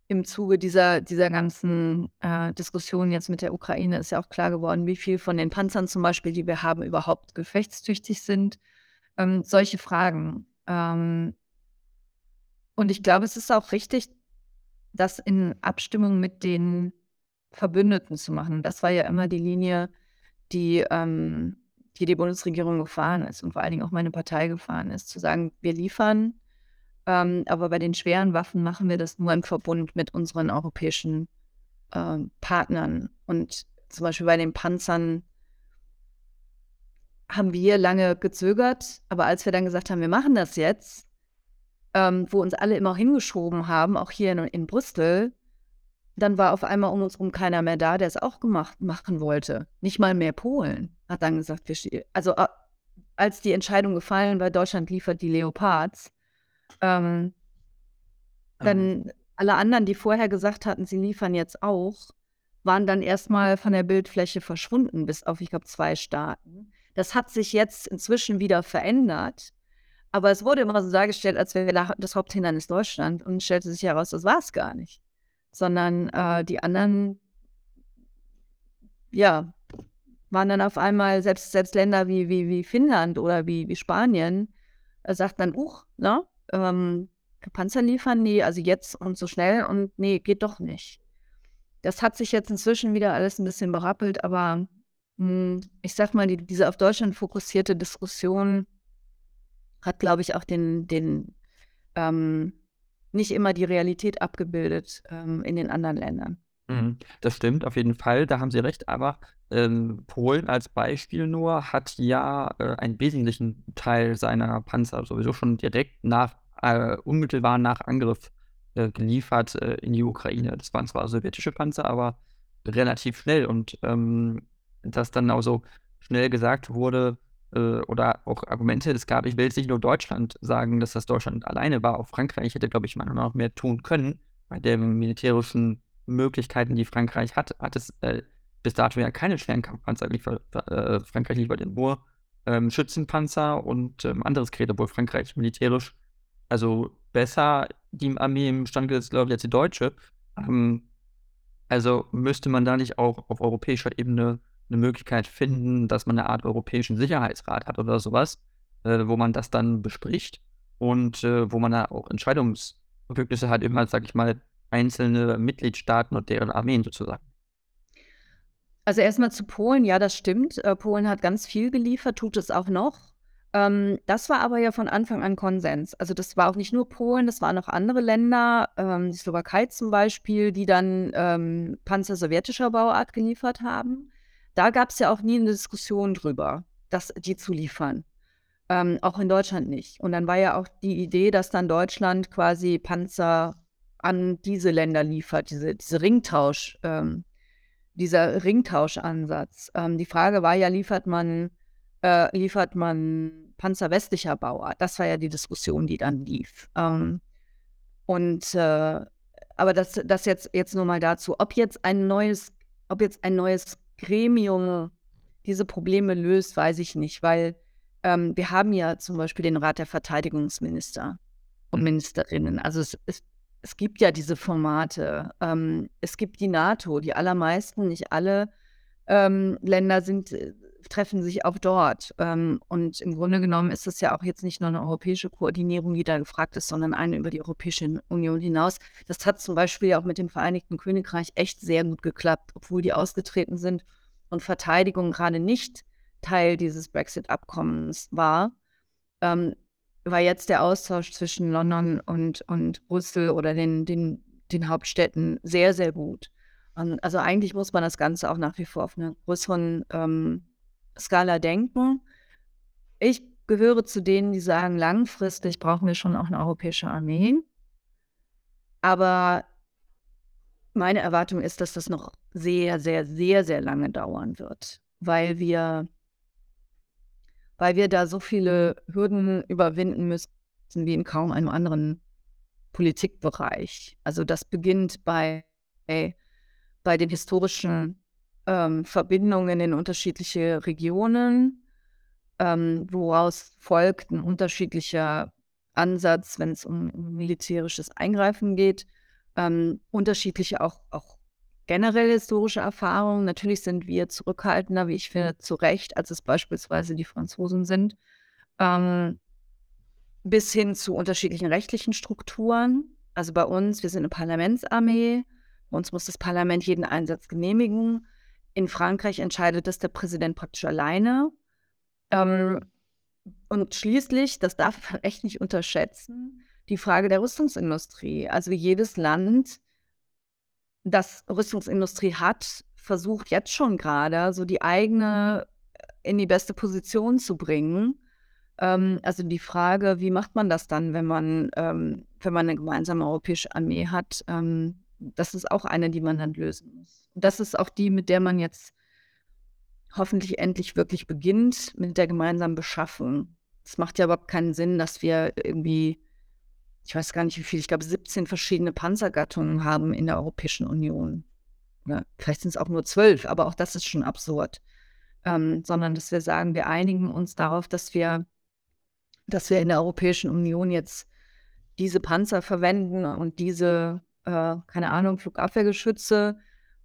Im Zuge dieser, dieser ganzen äh, Diskussion jetzt mit der Ukraine ist ja auch klar geworden, wie viel von den Panzern zum Beispiel, die wir haben, überhaupt gefechtstüchtig sind. Ähm, solche Fragen. Ähm, und ich glaube, es ist auch richtig, das in Abstimmung mit den Verbündeten zu machen. Das war ja immer die Linie, die, ähm, die die Bundesregierung gefahren ist und vor allen Dingen auch meine Partei gefahren ist, zu sagen, wir liefern, ähm, aber bei den schweren Waffen machen wir das nur im Verbund mit unseren europäischen ähm, Partnern. Und zum Beispiel bei den Panzern haben wir lange gezögert, aber als wir dann gesagt haben, wir machen das jetzt, ähm, wo uns alle immer hingeschoben haben, auch hier in, in Brüssel, dann war auf einmal um uns herum keiner mehr da, der es auch gemacht machen wollte. Nicht mal mehr Polen hat dann gesagt, wir also als die Entscheidung gefallen war, Deutschland liefert die Leopards, ähm, dann mhm. alle anderen, die vorher gesagt hatten, sie liefern jetzt auch, waren dann erstmal von der Bildfläche verschwunden, bis auf, ich glaube, zwei Staaten. Das hat sich jetzt inzwischen wieder verändert. Aber es wurde immer so dargestellt, als wäre das Haupthindernis Deutschland und stellte sich heraus, das war es gar nicht. Sondern äh, die anderen, ja, waren dann auf einmal, selbst, selbst Länder wie, wie, wie Finnland oder wie, wie Spanien, äh, sagt dann, uch, ne? Ähm, Panzer liefern? Nee, also jetzt und so schnell und nee, geht doch nicht. Das hat sich jetzt inzwischen wieder alles ein bisschen berappelt, aber ich sag mal, die, diese auf Deutschland fokussierte Diskussion hat, glaube ich, auch den, den ähm, nicht immer die Realität abgebildet ähm, in den anderen Ländern. Mhm, das stimmt, auf jeden Fall, da haben Sie recht, aber ähm, Polen als Beispiel nur hat ja äh, einen wesentlichen Teil seiner Panzer sowieso schon direkt nach, äh, unmittelbar nach Angriff äh, geliefert äh, in die Ukraine. Das waren zwar sowjetische Panzer, aber relativ schnell und ähm, dass dann auch so schnell gesagt wurde, äh, oder auch Argumente es gab, ich will jetzt nicht nur Deutschland sagen, dass das Deutschland alleine war. Auch Frankreich hätte, glaube ich, manchmal noch mehr tun können. Bei den militärischen Möglichkeiten, die Frankreich hat, hat es äh, bis dato ja keine schweren Kampfpanzer geliefert. Äh, Frankreich liefert nur ähm, Schützenpanzer und ähm, anderes Gerät, obwohl Frankreich militärisch also besser die Armee im Stand ist, glaube ich, als die deutsche. Ähm, also müsste man da nicht auch auf europäischer Ebene eine Möglichkeit finden, dass man eine Art europäischen Sicherheitsrat hat oder sowas, äh, wo man das dann bespricht und äh, wo man da auch Entscheidungsbefugnisse hat, immer, sag ich mal, einzelne Mitgliedstaaten und deren Armeen sozusagen. Also erstmal zu Polen, ja, das stimmt. Äh, Polen hat ganz viel geliefert, tut es auch noch. Ähm, das war aber ja von Anfang an Konsens. Also das war auch nicht nur Polen, das waren auch andere Länder, ähm, die Slowakei zum Beispiel, die dann ähm, Panzer sowjetischer Bauart geliefert haben. Da gab es ja auch nie eine Diskussion drüber, das, die zu liefern. Ähm, auch in Deutschland nicht. Und dann war ja auch die Idee, dass dann Deutschland quasi Panzer an diese Länder liefert, diese, diese Ringtausch, ähm, dieser Ringtauschansatz. Ähm, die Frage war ja, liefert man, äh, liefert man Panzer westlicher Bauart? Das war ja die Diskussion, die dann lief. Ähm, und äh, aber das, das jetzt, jetzt nur mal dazu. Ob jetzt ein neues, ob jetzt ein neues Gremium diese Probleme löst, weiß ich nicht, weil ähm, wir haben ja zum Beispiel den Rat der Verteidigungsminister und. Ministerinnen. Also es, es, es gibt ja diese Formate. Ähm, es gibt die NATO, die allermeisten, nicht alle ähm, Länder sind, äh, treffen sich auch dort. Ähm, und im Grunde genommen ist es ja auch jetzt nicht nur eine europäische Koordinierung, die da gefragt ist, sondern eine über die Europäische Union hinaus. Das hat zum Beispiel auch mit dem Vereinigten Königreich echt sehr gut geklappt, obwohl die ausgetreten sind und Verteidigung gerade nicht Teil dieses Brexit-Abkommens war. Ähm, war jetzt der Austausch zwischen London und, und Brüssel oder den, den, den Hauptstädten sehr, sehr gut. Also eigentlich muss man das Ganze auch nach wie vor auf einer größeren ähm, Skala denken. Ich gehöre zu denen, die sagen, langfristig brauchen wir schon auch eine europäische Armee. Aber meine Erwartung ist, dass das noch sehr, sehr, sehr, sehr lange dauern wird, weil wir, weil wir da so viele Hürden überwinden müssen wie in kaum einem anderen Politikbereich. Also das beginnt bei, bei den historischen ähm, Verbindungen in unterschiedliche Regionen, ähm, woraus folgt ein unterschiedlicher Ansatz, wenn es um, militärisches Eingreifen geht, ähm, unterschiedliche auch, auch generell historische Erfahrungen. Natürlich sind wir zurückhaltender, wie ich finde, zu Recht, als es beispielsweise die Franzosen sind, ähm, bis hin zu unterschiedlichen rechtlichen Strukturen. Also bei uns, wir sind eine Parlamentsarmee, uns muss das Parlament jeden Einsatz genehmigen. In Frankreich entscheidet das der Präsident praktisch alleine. Ähm, und schließlich, das darf man echt nicht unterschätzen, die Frage der Rüstungsindustrie. Also jedes Land, das Rüstungsindustrie hat, versucht jetzt schon gerade so die eigene in die beste Position zu bringen. Ähm, also die Frage, wie macht man das dann, wenn man, ähm, wenn man eine gemeinsame europäische Armee hat, ähm, das ist auch eine, die man dann lösen muss. Und das ist auch die, mit der man jetzt hoffentlich endlich wirklich beginnt, mit der gemeinsamen Beschaffung. Es macht ja überhaupt keinen Sinn, dass wir irgendwie, ich weiß gar nicht wie viel, ich glaube 17 verschiedene Panzergattungen haben in der Europäischen Union. Oder vielleicht sind es auch nur zwölf, aber auch das ist schon absurd. Ähm, sondern dass wir sagen, wir einigen uns darauf, dass wir, dass wir in der Europäischen Union jetzt diese Panzer verwenden und diese äh, keine Ahnung, Flugabwehrgeschütze,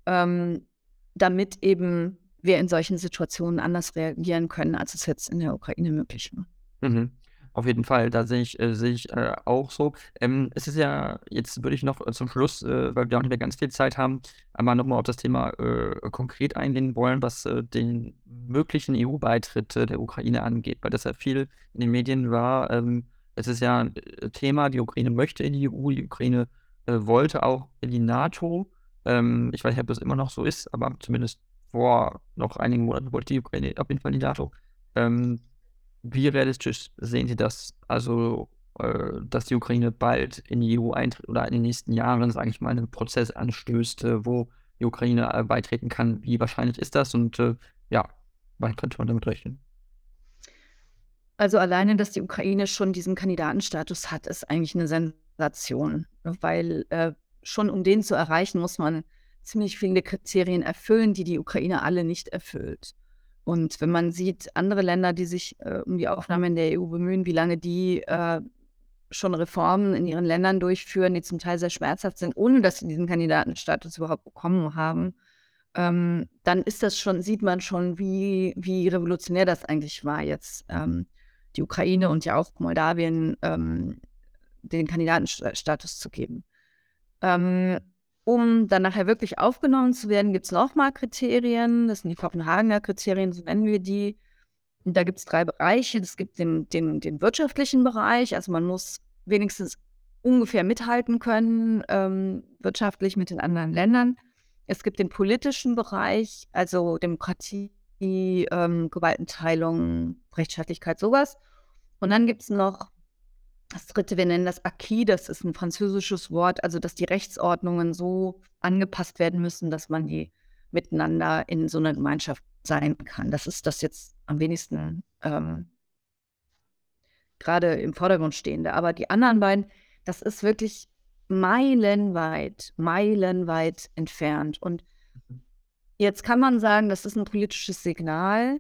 ähm, damit eben wir in solchen Situationen anders reagieren können, als es jetzt in der Ukraine möglich war. Mhm. Auf jeden Fall, da sehe ich, äh, sehe ich äh, auch so. Ähm, es ist ja, jetzt würde ich noch äh, zum Schluss, äh, weil wir auch nicht mehr ganz viel Zeit haben, einmal nochmal auf das Thema äh, konkret eingehen wollen, was äh, den möglichen EU-Beitritt der Ukraine angeht, weil das ja viel in den Medien war. Ähm, es ist ja ein Thema, die Ukraine möchte in die EU, die Ukraine wollte auch in die NATO. Ähm, ich weiß nicht, ob das immer noch so ist, aber zumindest vor noch einigen Monaten wollte die Ukraine auf jeden Fall in die NATO. Ähm, wie realistisch sehen Sie das? Also, äh, dass die Ukraine bald in die EU eintritt oder in den nächsten Jahren, sage ich mal, einen Prozess anstößt, äh, wo die Ukraine äh, beitreten kann. Wie wahrscheinlich ist das und äh, ja, wann könnte man damit rechnen? Also alleine, dass die Ukraine schon diesen Kandidatenstatus hat, ist eigentlich eine Sensation. Sensation, weil äh, schon um den zu erreichen, muss man ziemlich viele Kriterien erfüllen, die die Ukraine alle nicht erfüllt. Und wenn man sieht, andere Länder, die sich äh, um die Aufnahme in der EU bemühen, wie lange die äh, schon Reformen in ihren Ländern durchführen, die zum Teil sehr schmerzhaft sind, ohne dass sie diesen Kandidatenstatus überhaupt bekommen haben, ähm, dann ist das schon, sieht man schon, wie, wie revolutionär das eigentlich war jetzt. Ähm, die Ukraine und ja auch Moldawien ähm, den Kandidatenstatus zu geben. Ähm, um dann nachher wirklich aufgenommen zu werden, gibt es nochmal Kriterien. Das sind die Kopenhagener Kriterien, so nennen wir die. Und da gibt es drei Bereiche. Es gibt den, den, den wirtschaftlichen Bereich, also man muss wenigstens ungefähr mithalten können, ähm, wirtschaftlich mit den anderen Ländern. Es gibt den politischen Bereich, also Demokratie, ähm, Gewaltenteilung, Rechtsstaatlichkeit, sowas. Und dann gibt es noch das dritte, wir nennen das Acquis, das ist ein französisches Wort, also dass die Rechtsordnungen so angepasst werden müssen, dass man die miteinander in so einer Gemeinschaft sein kann. Das ist das jetzt am wenigsten ähm, gerade im Vordergrund stehende. Aber die anderen beiden, das ist wirklich meilenweit, meilenweit entfernt. Und mhm. jetzt kann man sagen, das ist ein politisches Signal,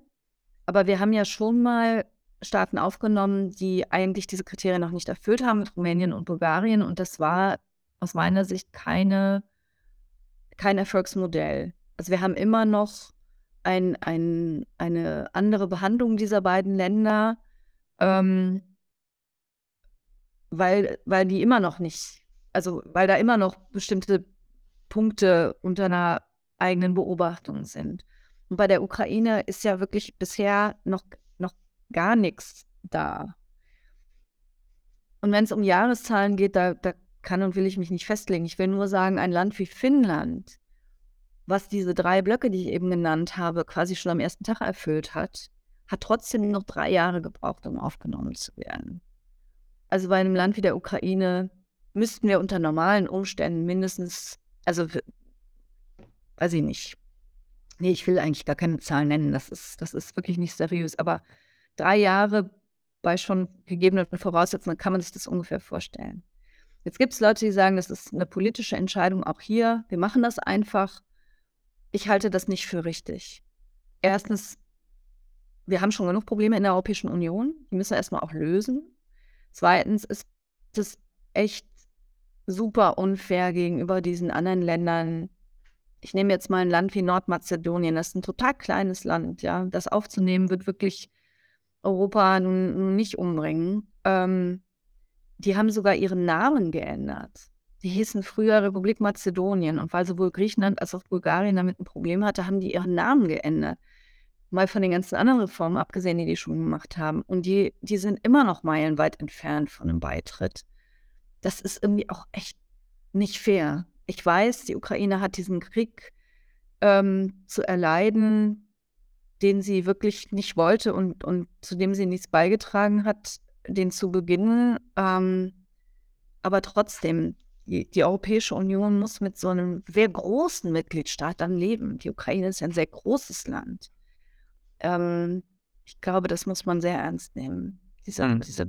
aber wir haben ja schon mal Staaten aufgenommen, die eigentlich diese Kriterien noch nicht erfüllt haben, mit Rumänien und Bulgarien. Und das war aus meiner Sicht keine, kein Erfolgsmodell. Also wir haben immer noch ein, ein, eine andere Behandlung dieser beiden Länder, ähm, weil, weil die immer noch nicht, also weil da immer noch bestimmte Punkte unter einer eigenen Beobachtung sind. Und bei der Ukraine ist ja wirklich bisher noch, noch gar nichts da. Und wenn es um Jahreszahlen geht, da, da kann und will ich mich nicht festlegen. Ich will nur sagen, ein Land wie Finnland, was diese drei Blöcke, die ich eben genannt habe, quasi schon am ersten Tag erfüllt hat, hat trotzdem noch drei Jahre gebraucht, um aufgenommen zu werden. Also bei einem Land wie der Ukraine müssten wir unter normalen Umständen mindestens, also weiß ich nicht, Nee, ich will eigentlich gar keine Zahlen nennen. Das ist, das ist wirklich nicht seriös. Aber drei Jahre bei schon gegebenen Voraussetzungen kann man sich das ungefähr vorstellen. Jetzt gibt es Leute, die sagen, das ist eine politische Entscheidung auch hier. Wir machen das einfach. Ich halte das nicht für richtig. Erstens, wir haben schon genug Probleme in der Europäischen Union. Die müssen wir erstmal auch lösen. Zweitens ist es echt super unfair gegenüber diesen anderen Ländern, ich nehme jetzt mal ein Land wie Nordmazedonien, das ist ein total kleines Land, ja. Das aufzunehmen wird wirklich Europa nun, nicht umbringen. Ähm, die haben sogar ihren Namen geändert. Die hießen früher Republik Mazedonien und weil sowohl Griechenland als auch Bulgarien damit ein Problem hatte, haben die ihren Namen geändert. Mal von den ganzen anderen Reformen abgesehen, die die schon gemacht haben. Und die, die sind immer noch meilenweit entfernt von einem Beitritt. Das ist irgendwie auch echt nicht fair ich weiß, die Ukraine hat diesen Krieg ähm, zu erleiden, den sie wirklich nicht wollte und, und zu dem sie nichts beigetragen hat, den zu beginnen. Ähm, aber trotzdem, die, die, Europäische Union muss mit so einem sehr großen Mitgliedstaat dann leben. Die Ukraine ist ein sehr großes Land. Ähm, ich glaube, das muss man sehr ernst nehmen, dieser, mhm. dieser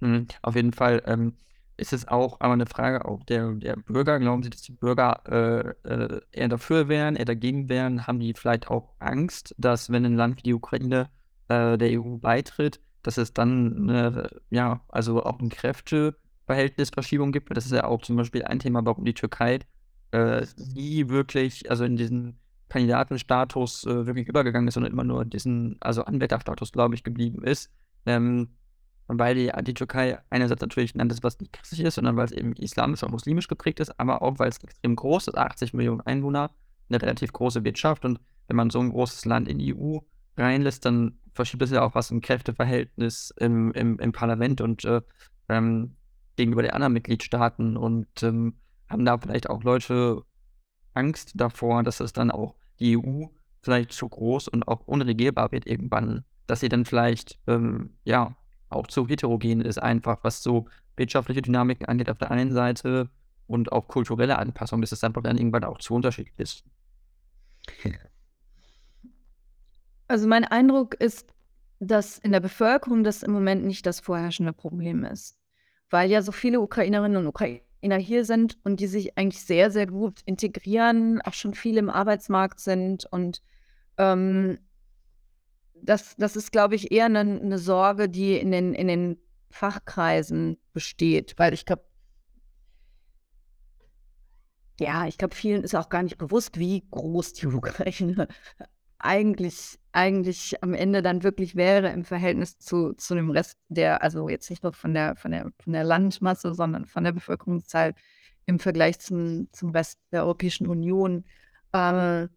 mhm. Auf jeden Fall. Ähm, ist es auch aber eine Frage auch der, der Bürger. Glauben Sie, dass die Bürger äh, äh, eher dafür wären, eher dagegen wären? Haben die vielleicht auch Angst, dass wenn ein Land wie die Ukraine äh, der EU beitritt, dass es dann ja, also auch eine Kräfteverhältnisverschiebung gibt? Das ist ja auch zum Beispiel ein Thema, warum die Türkei äh, nie wirklich, also in diesen Kandidatenstatus äh, wirklich übergegangen ist, sondern immer nur diesen, also Anwärterstatus, glaube ich, geblieben ist. Ähm, weil die, die Türkei einerseits natürlich ein Land ist, was nicht christlich ist, sondern weil es eben islamisch und muslimisch geprägt ist, aber auch weil es extrem groß ist, 80 Millionen Einwohner, eine relativ große Wirtschaft. Und wenn man so ein großes Land in die EU reinlässt, dann verschiebt es ja auch was im Kräfteverhältnis im, im, im Parlament und äh, ähm, gegenüber den anderen Mitgliedstaaten. Und ähm, haben da vielleicht auch Leute Angst davor, dass es dann auch die EU vielleicht zu groß und auch unregierbar wird irgendwann, dass sie dann vielleicht ähm, ja auch zu heterogen ist, einfach was so wirtschaftliche Dynamiken angeht auf der einen Seite und auch kulturelle Anpassung, dass es einfach dann irgendwann auch zu unterschiedlich ist. Also mein Eindruck ist, dass in der Bevölkerung das im Moment nicht das vorherrschende Problem ist, weil ja so viele Ukrainerinnen und Ukrainer hier sind und die sich eigentlich sehr, sehr gut integrieren, auch schon viel im Arbeitsmarkt sind und ähm, das, das ist, glaube ich, eher eine, eine Sorge, die in den, in den Fachkreisen besteht, weil ich glaube, ja, ich glaube, vielen ist auch gar nicht bewusst, wie groß die Ukraine eigentlich, eigentlich am Ende dann wirklich wäre im Verhältnis zu, zu dem Rest der, also jetzt nicht nur von der, von der, von der Landmasse, sondern von der Bevölkerungszahl im Vergleich zum, zum Rest der Europäischen Union. Ähm,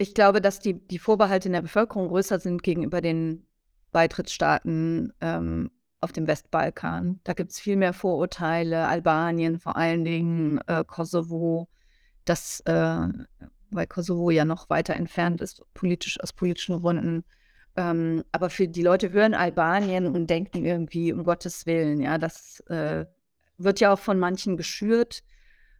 ich glaube, dass die, die Vorbehalte in der Bevölkerung größer sind gegenüber den Beitrittsstaaten ähm, auf dem Westbalkan. Da gibt es viel mehr Vorurteile. Albanien vor allen Dingen, äh, Kosovo, das, äh, weil Kosovo ja noch weiter entfernt ist, politisch aus politischen Gründen. Ähm, aber für die Leute hören Albanien und denken irgendwie, um Gottes Willen, ja, das äh, wird ja auch von manchen geschürt.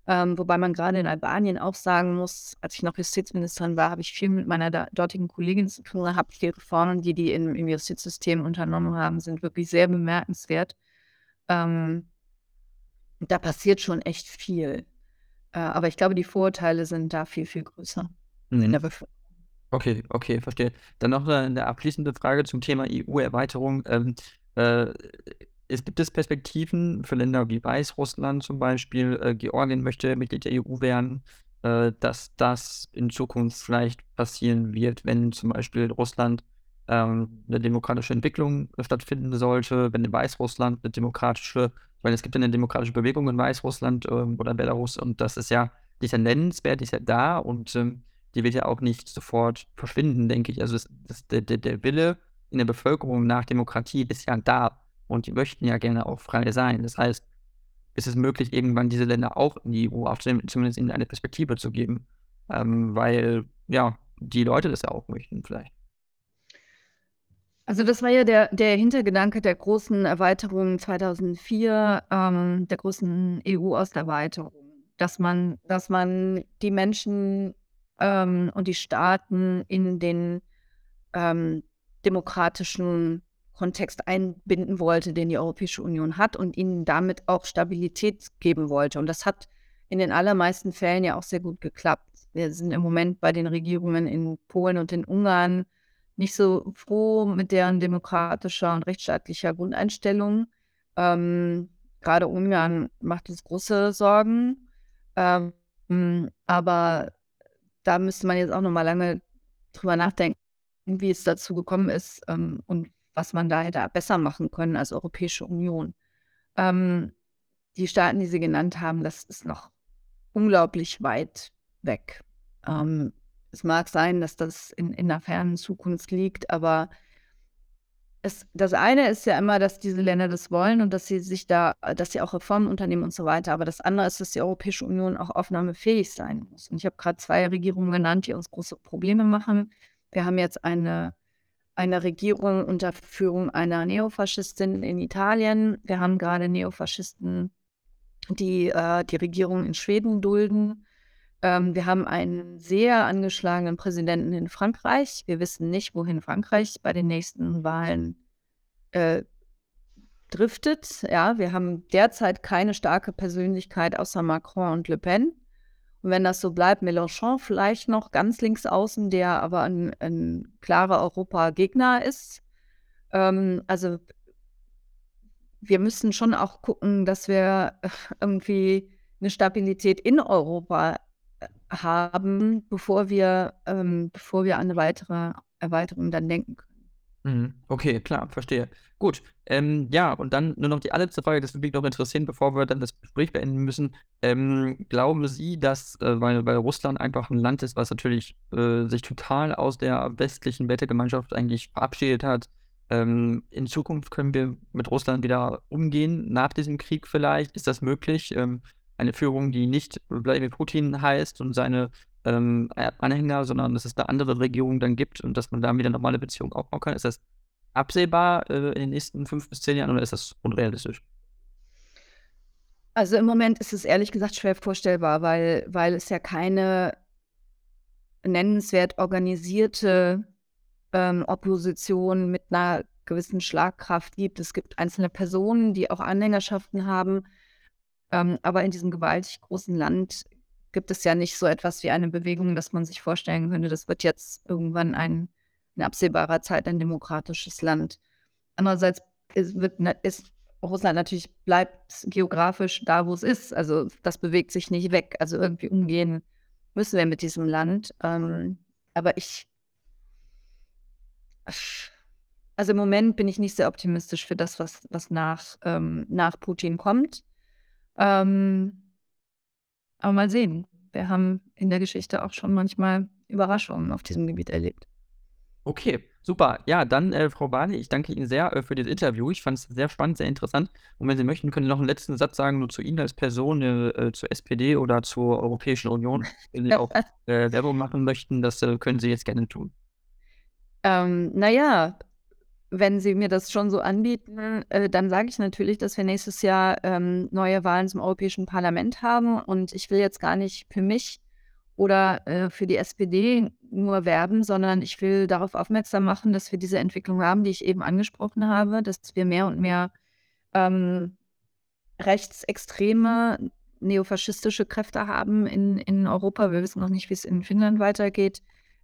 Ähm, wobei man gerade in Albanien auch sagen muss, als ich noch Justizministerin war, habe ich viel mit meiner dortigen Kollegin zu tun gehabt. Die Reformen, die die in, im Justizsystem unternommen haben, sind wirklich sehr bemerkenswert. Ähm, Da passiert schon echt viel. Äh, aber ich glaube, die Vorurteile sind da viel, viel größer Mhm. Okay, okay, verstehe. Dann noch 'ne 'ne abschließende Frage zum Thema EU-Erweiterung. Ähm, äh, es gibt es Perspektiven für Länder wie Weißrussland zum Beispiel, äh, Georgien möchte Mitglied der EU werden, äh, dass das in Zukunft vielleicht passieren wird, wenn zum Beispiel Russland, ähm, 'ne demokratische Entwicklung stattfinden sollte, wenn in Weißrussland 'ne demokratische weil es gibt ja 'ne demokratische Bewegung in Weißrussland, ähm, oder Belarus und das ist ja die ist nennenswert, die ist ja da und, ähm, die wird ja auch nicht sofort verschwinden, denke ich. Also, das das der der Wille in der Bevölkerung nach Demokratie ist ja da und die möchten ja gerne auch frei sein. Das heißt, ist es möglich, irgendwann diese Länder auch in die EU aufzunehmen, zumindest ihnen eine Perspektive zu geben, ähm, weil, ja, die Leute das ja auch möchten vielleicht. Also, das war ja der der Hintergedanke der großen Erweiterung 2004, ähm, der großen EU-Osterweiterung, dass man dass man die Menschen, ähm, und die Staaten in den, ähm, demokratischen Kontext einbinden wollte, den die Europäische Union hat und ihnen damit auch Stabilität geben wollte. Und das hat in den allermeisten Fällen ja auch sehr gut geklappt. Wir sind im Moment bei den Regierungen in Polen und in Ungarn nicht so froh mit deren demokratischer und rechtsstaatlicher Grundeinstellung. Ähm, grade Ungarn macht uns große Sorgen. Ähm, aber da müsste man jetzt auch noch mal lange drüber nachdenken, wie es dazu gekommen ist, ähm, und was man da hätte besser machen können als Europäische Union. Ähm, die Staaten, die Sie genannt haben, das ist noch unglaublich weit weg. Ähm, es mag sein, dass das in in 'ner fernen Zukunft liegt, aber es das eine ist ja immer, dass diese Länder das wollen und dass sie sich da dass sie auch Reformen unternehmen und so weiter. Aber das andere ist, dass die Europäische Union auch aufnahmefähig sein muss. Und ich habe grad 2 Regierungen genannt, die uns große Probleme machen. Wir haben jetzt eine eine Regierung unter Führung einer Neofaschistin in Italien. Wir haben grade Neofaschisten, die, äh, die Regierung in Schweden dulden. Ähm, wir haben einen sehr angeschlagenen Präsidenten in Frankreich. Wir wissen nicht, wohin Frankreich bei den nächsten Wahlen, äh, driftet. Ja, wir haben derzeit keine starke Persönlichkeit außer Macron und Le Pen. Und wenn das so bleibt, Mélenchon vielleicht noch ganz links außen, der aber 'n 'n klarer Europagegner ist. Ähm, also wir müssen schon auch gucken, dass wir irgendwie 'ne Stabilität in Europa, äh, haben, bevor wir ähm, bevor wir an 'ne weitere Erweiterung dann denken können. Mhm. Okay, klar, verstehe. Gut, ähm, ja, und dann nur noch die allerletzte Frage, das würde mich noch interessieren, bevor wir dann das Gespräch beenden müssen. Ähm, glauben Sie, dass, äh, weil weil Russland einfach 'n Land ist, was natürlich, äh, sich total aus der westlichen Wertegemeinschaft eigentlich verabschiedet hat, ähm, in Zukunft können wir mit Russland wieder umgehen nach diesem Krieg vielleicht? Ist das möglich? Ähm, eine Führung, die nicht Wladimir Putin heißt und seine, ähm, Anhänger, sondern dass es da andere Regierungen dann gibt und dass man da wieder normale Beziehungen aufbauen kann. Ist das absehbar, äh, in den nächsten 5 bis 10 Jahren oder ist das unrealistisch? Also, im Moment ist es ehrlich gesagt schwer vorstellbar, weil weil es ja keine nennenswert organisierte, ähm, Opposition mit 'ner gewissen Schlagkraft gibt. Es gibt einzelne Personen, die auch Anhängerschaften haben, ähm, aber in diesem gewaltig großen Land gibt es ja nicht so etwas wie eine Bewegung, dass man sich vorstellen könnte, das wird jetzt irgendwann ein in absehbarer Zeit ein demokratisches Land. Andererseits ist wird ist Russland natürlich bleibt geografisch da, wo es ist. Also, das bewegt sich nicht weg. Also, irgendwie umgehen müssen wir mit diesem Land. Ähm, aber ich also, im Moment bin ich nicht sehr optimistisch für das, was was nach ähm, nach Putin kommt. Ähm aber mal sehen. Wir haben in der Geschichte auch schon manchmal Überraschungen auf diesem Gebiet erlebt. Okay, super. Ja, dann, äh, Frau Barley, ich danke Ihnen sehr, äh, für das Interview. Ich fand's sehr spannend, sehr interessant. Und wenn Sie möchten, können Sie noch 'n letzten Satz sagen, nur zu Ihnen als Person, äh, äh, zur SPD oder zur Europäischen Union. Wenn Sie auch, äh, Werbung machen möchten, das, äh, können Sie jetzt gerne tun. Ähm, na ja, wenn Sie mir das schon so anbieten, äh, dann sage ich natürlich, dass wir nächstes Jahr, ähm, neue Wahlen zum Europäischen Parlament haben. Und ich will jetzt gar nicht für mich oder, äh, für die SPD nur werben, sondern ich will darauf aufmerksam machen, dass wir diese Entwicklung haben, die ich eben angesprochen habe, dass wir mehr und mehr, ähm, rechtsextreme, neofaschistische Kräfte haben in, in Europa. Wir wissen noch nicht, wie es in Finnland weitergeht,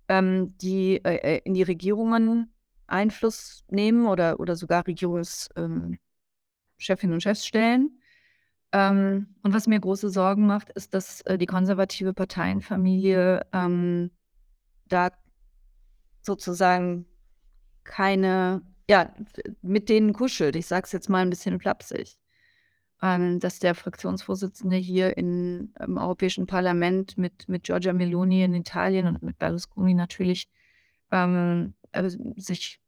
ähm, die äh, äh in die Regierungen Einfluss nehmen oder, oder sogar Regierungschefinnen ähm, und Chefs stellen. Ähm, und was mir große Sorgen macht, ist, dass äh, die konservative Parteienfamilie ähm, da sozusagen keine, ja, mit denen kuschelt. Ich sage es jetzt mal ein bisschen flapsig. Ähm, dass der Fraktionsvorsitzende hier in, im Europäischen Parlament mit, mit Giorgia Meloni in Italien und mit Berlusconi natürlich ähm, also sich,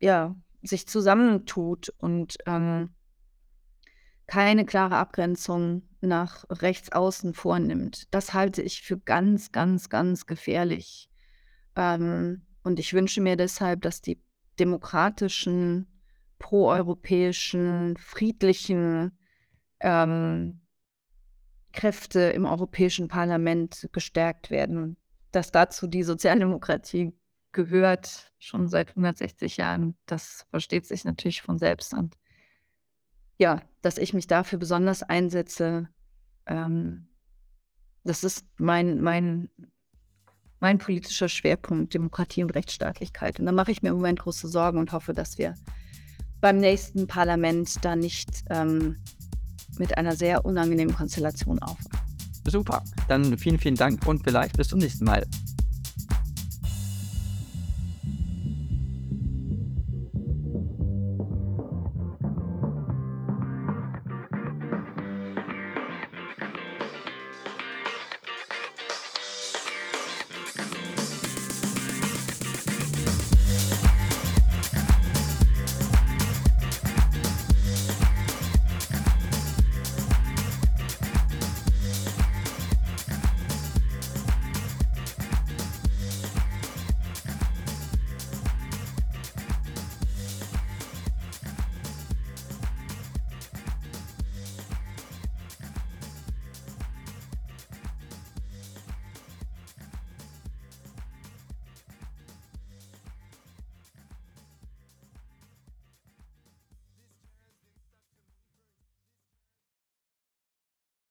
ja, sich zusammentut und ähm, keine klare Abgrenzung nach rechts außen vornimmt. Das halte ich für ganz, ganz, ganz gefährlich. Ähm, und ich wünsche mir deshalb, dass die demokratischen, proeuropäischen, friedlichen ähm, Kräfte im Europäischen Parlament gestärkt werden. Dass dazu die Sozialdemokratie gehört, schon seit 160 Jahren, das versteht sich natürlich von selbst. Und ja, dass ich mich dafür besonders einsetze, ähm, das ist mein, mein, mein politischer Schwerpunkt, Demokratie und Rechtsstaatlichkeit. Und da mache ich mir im Moment große Sorgen und hoffe, dass wir beim nächsten Parlament da nicht ähm, mit einer sehr unangenehmen Konstellation aufwachen. Super, dann vielen, vielen Dank und vielleicht bis zum nächsten Mal.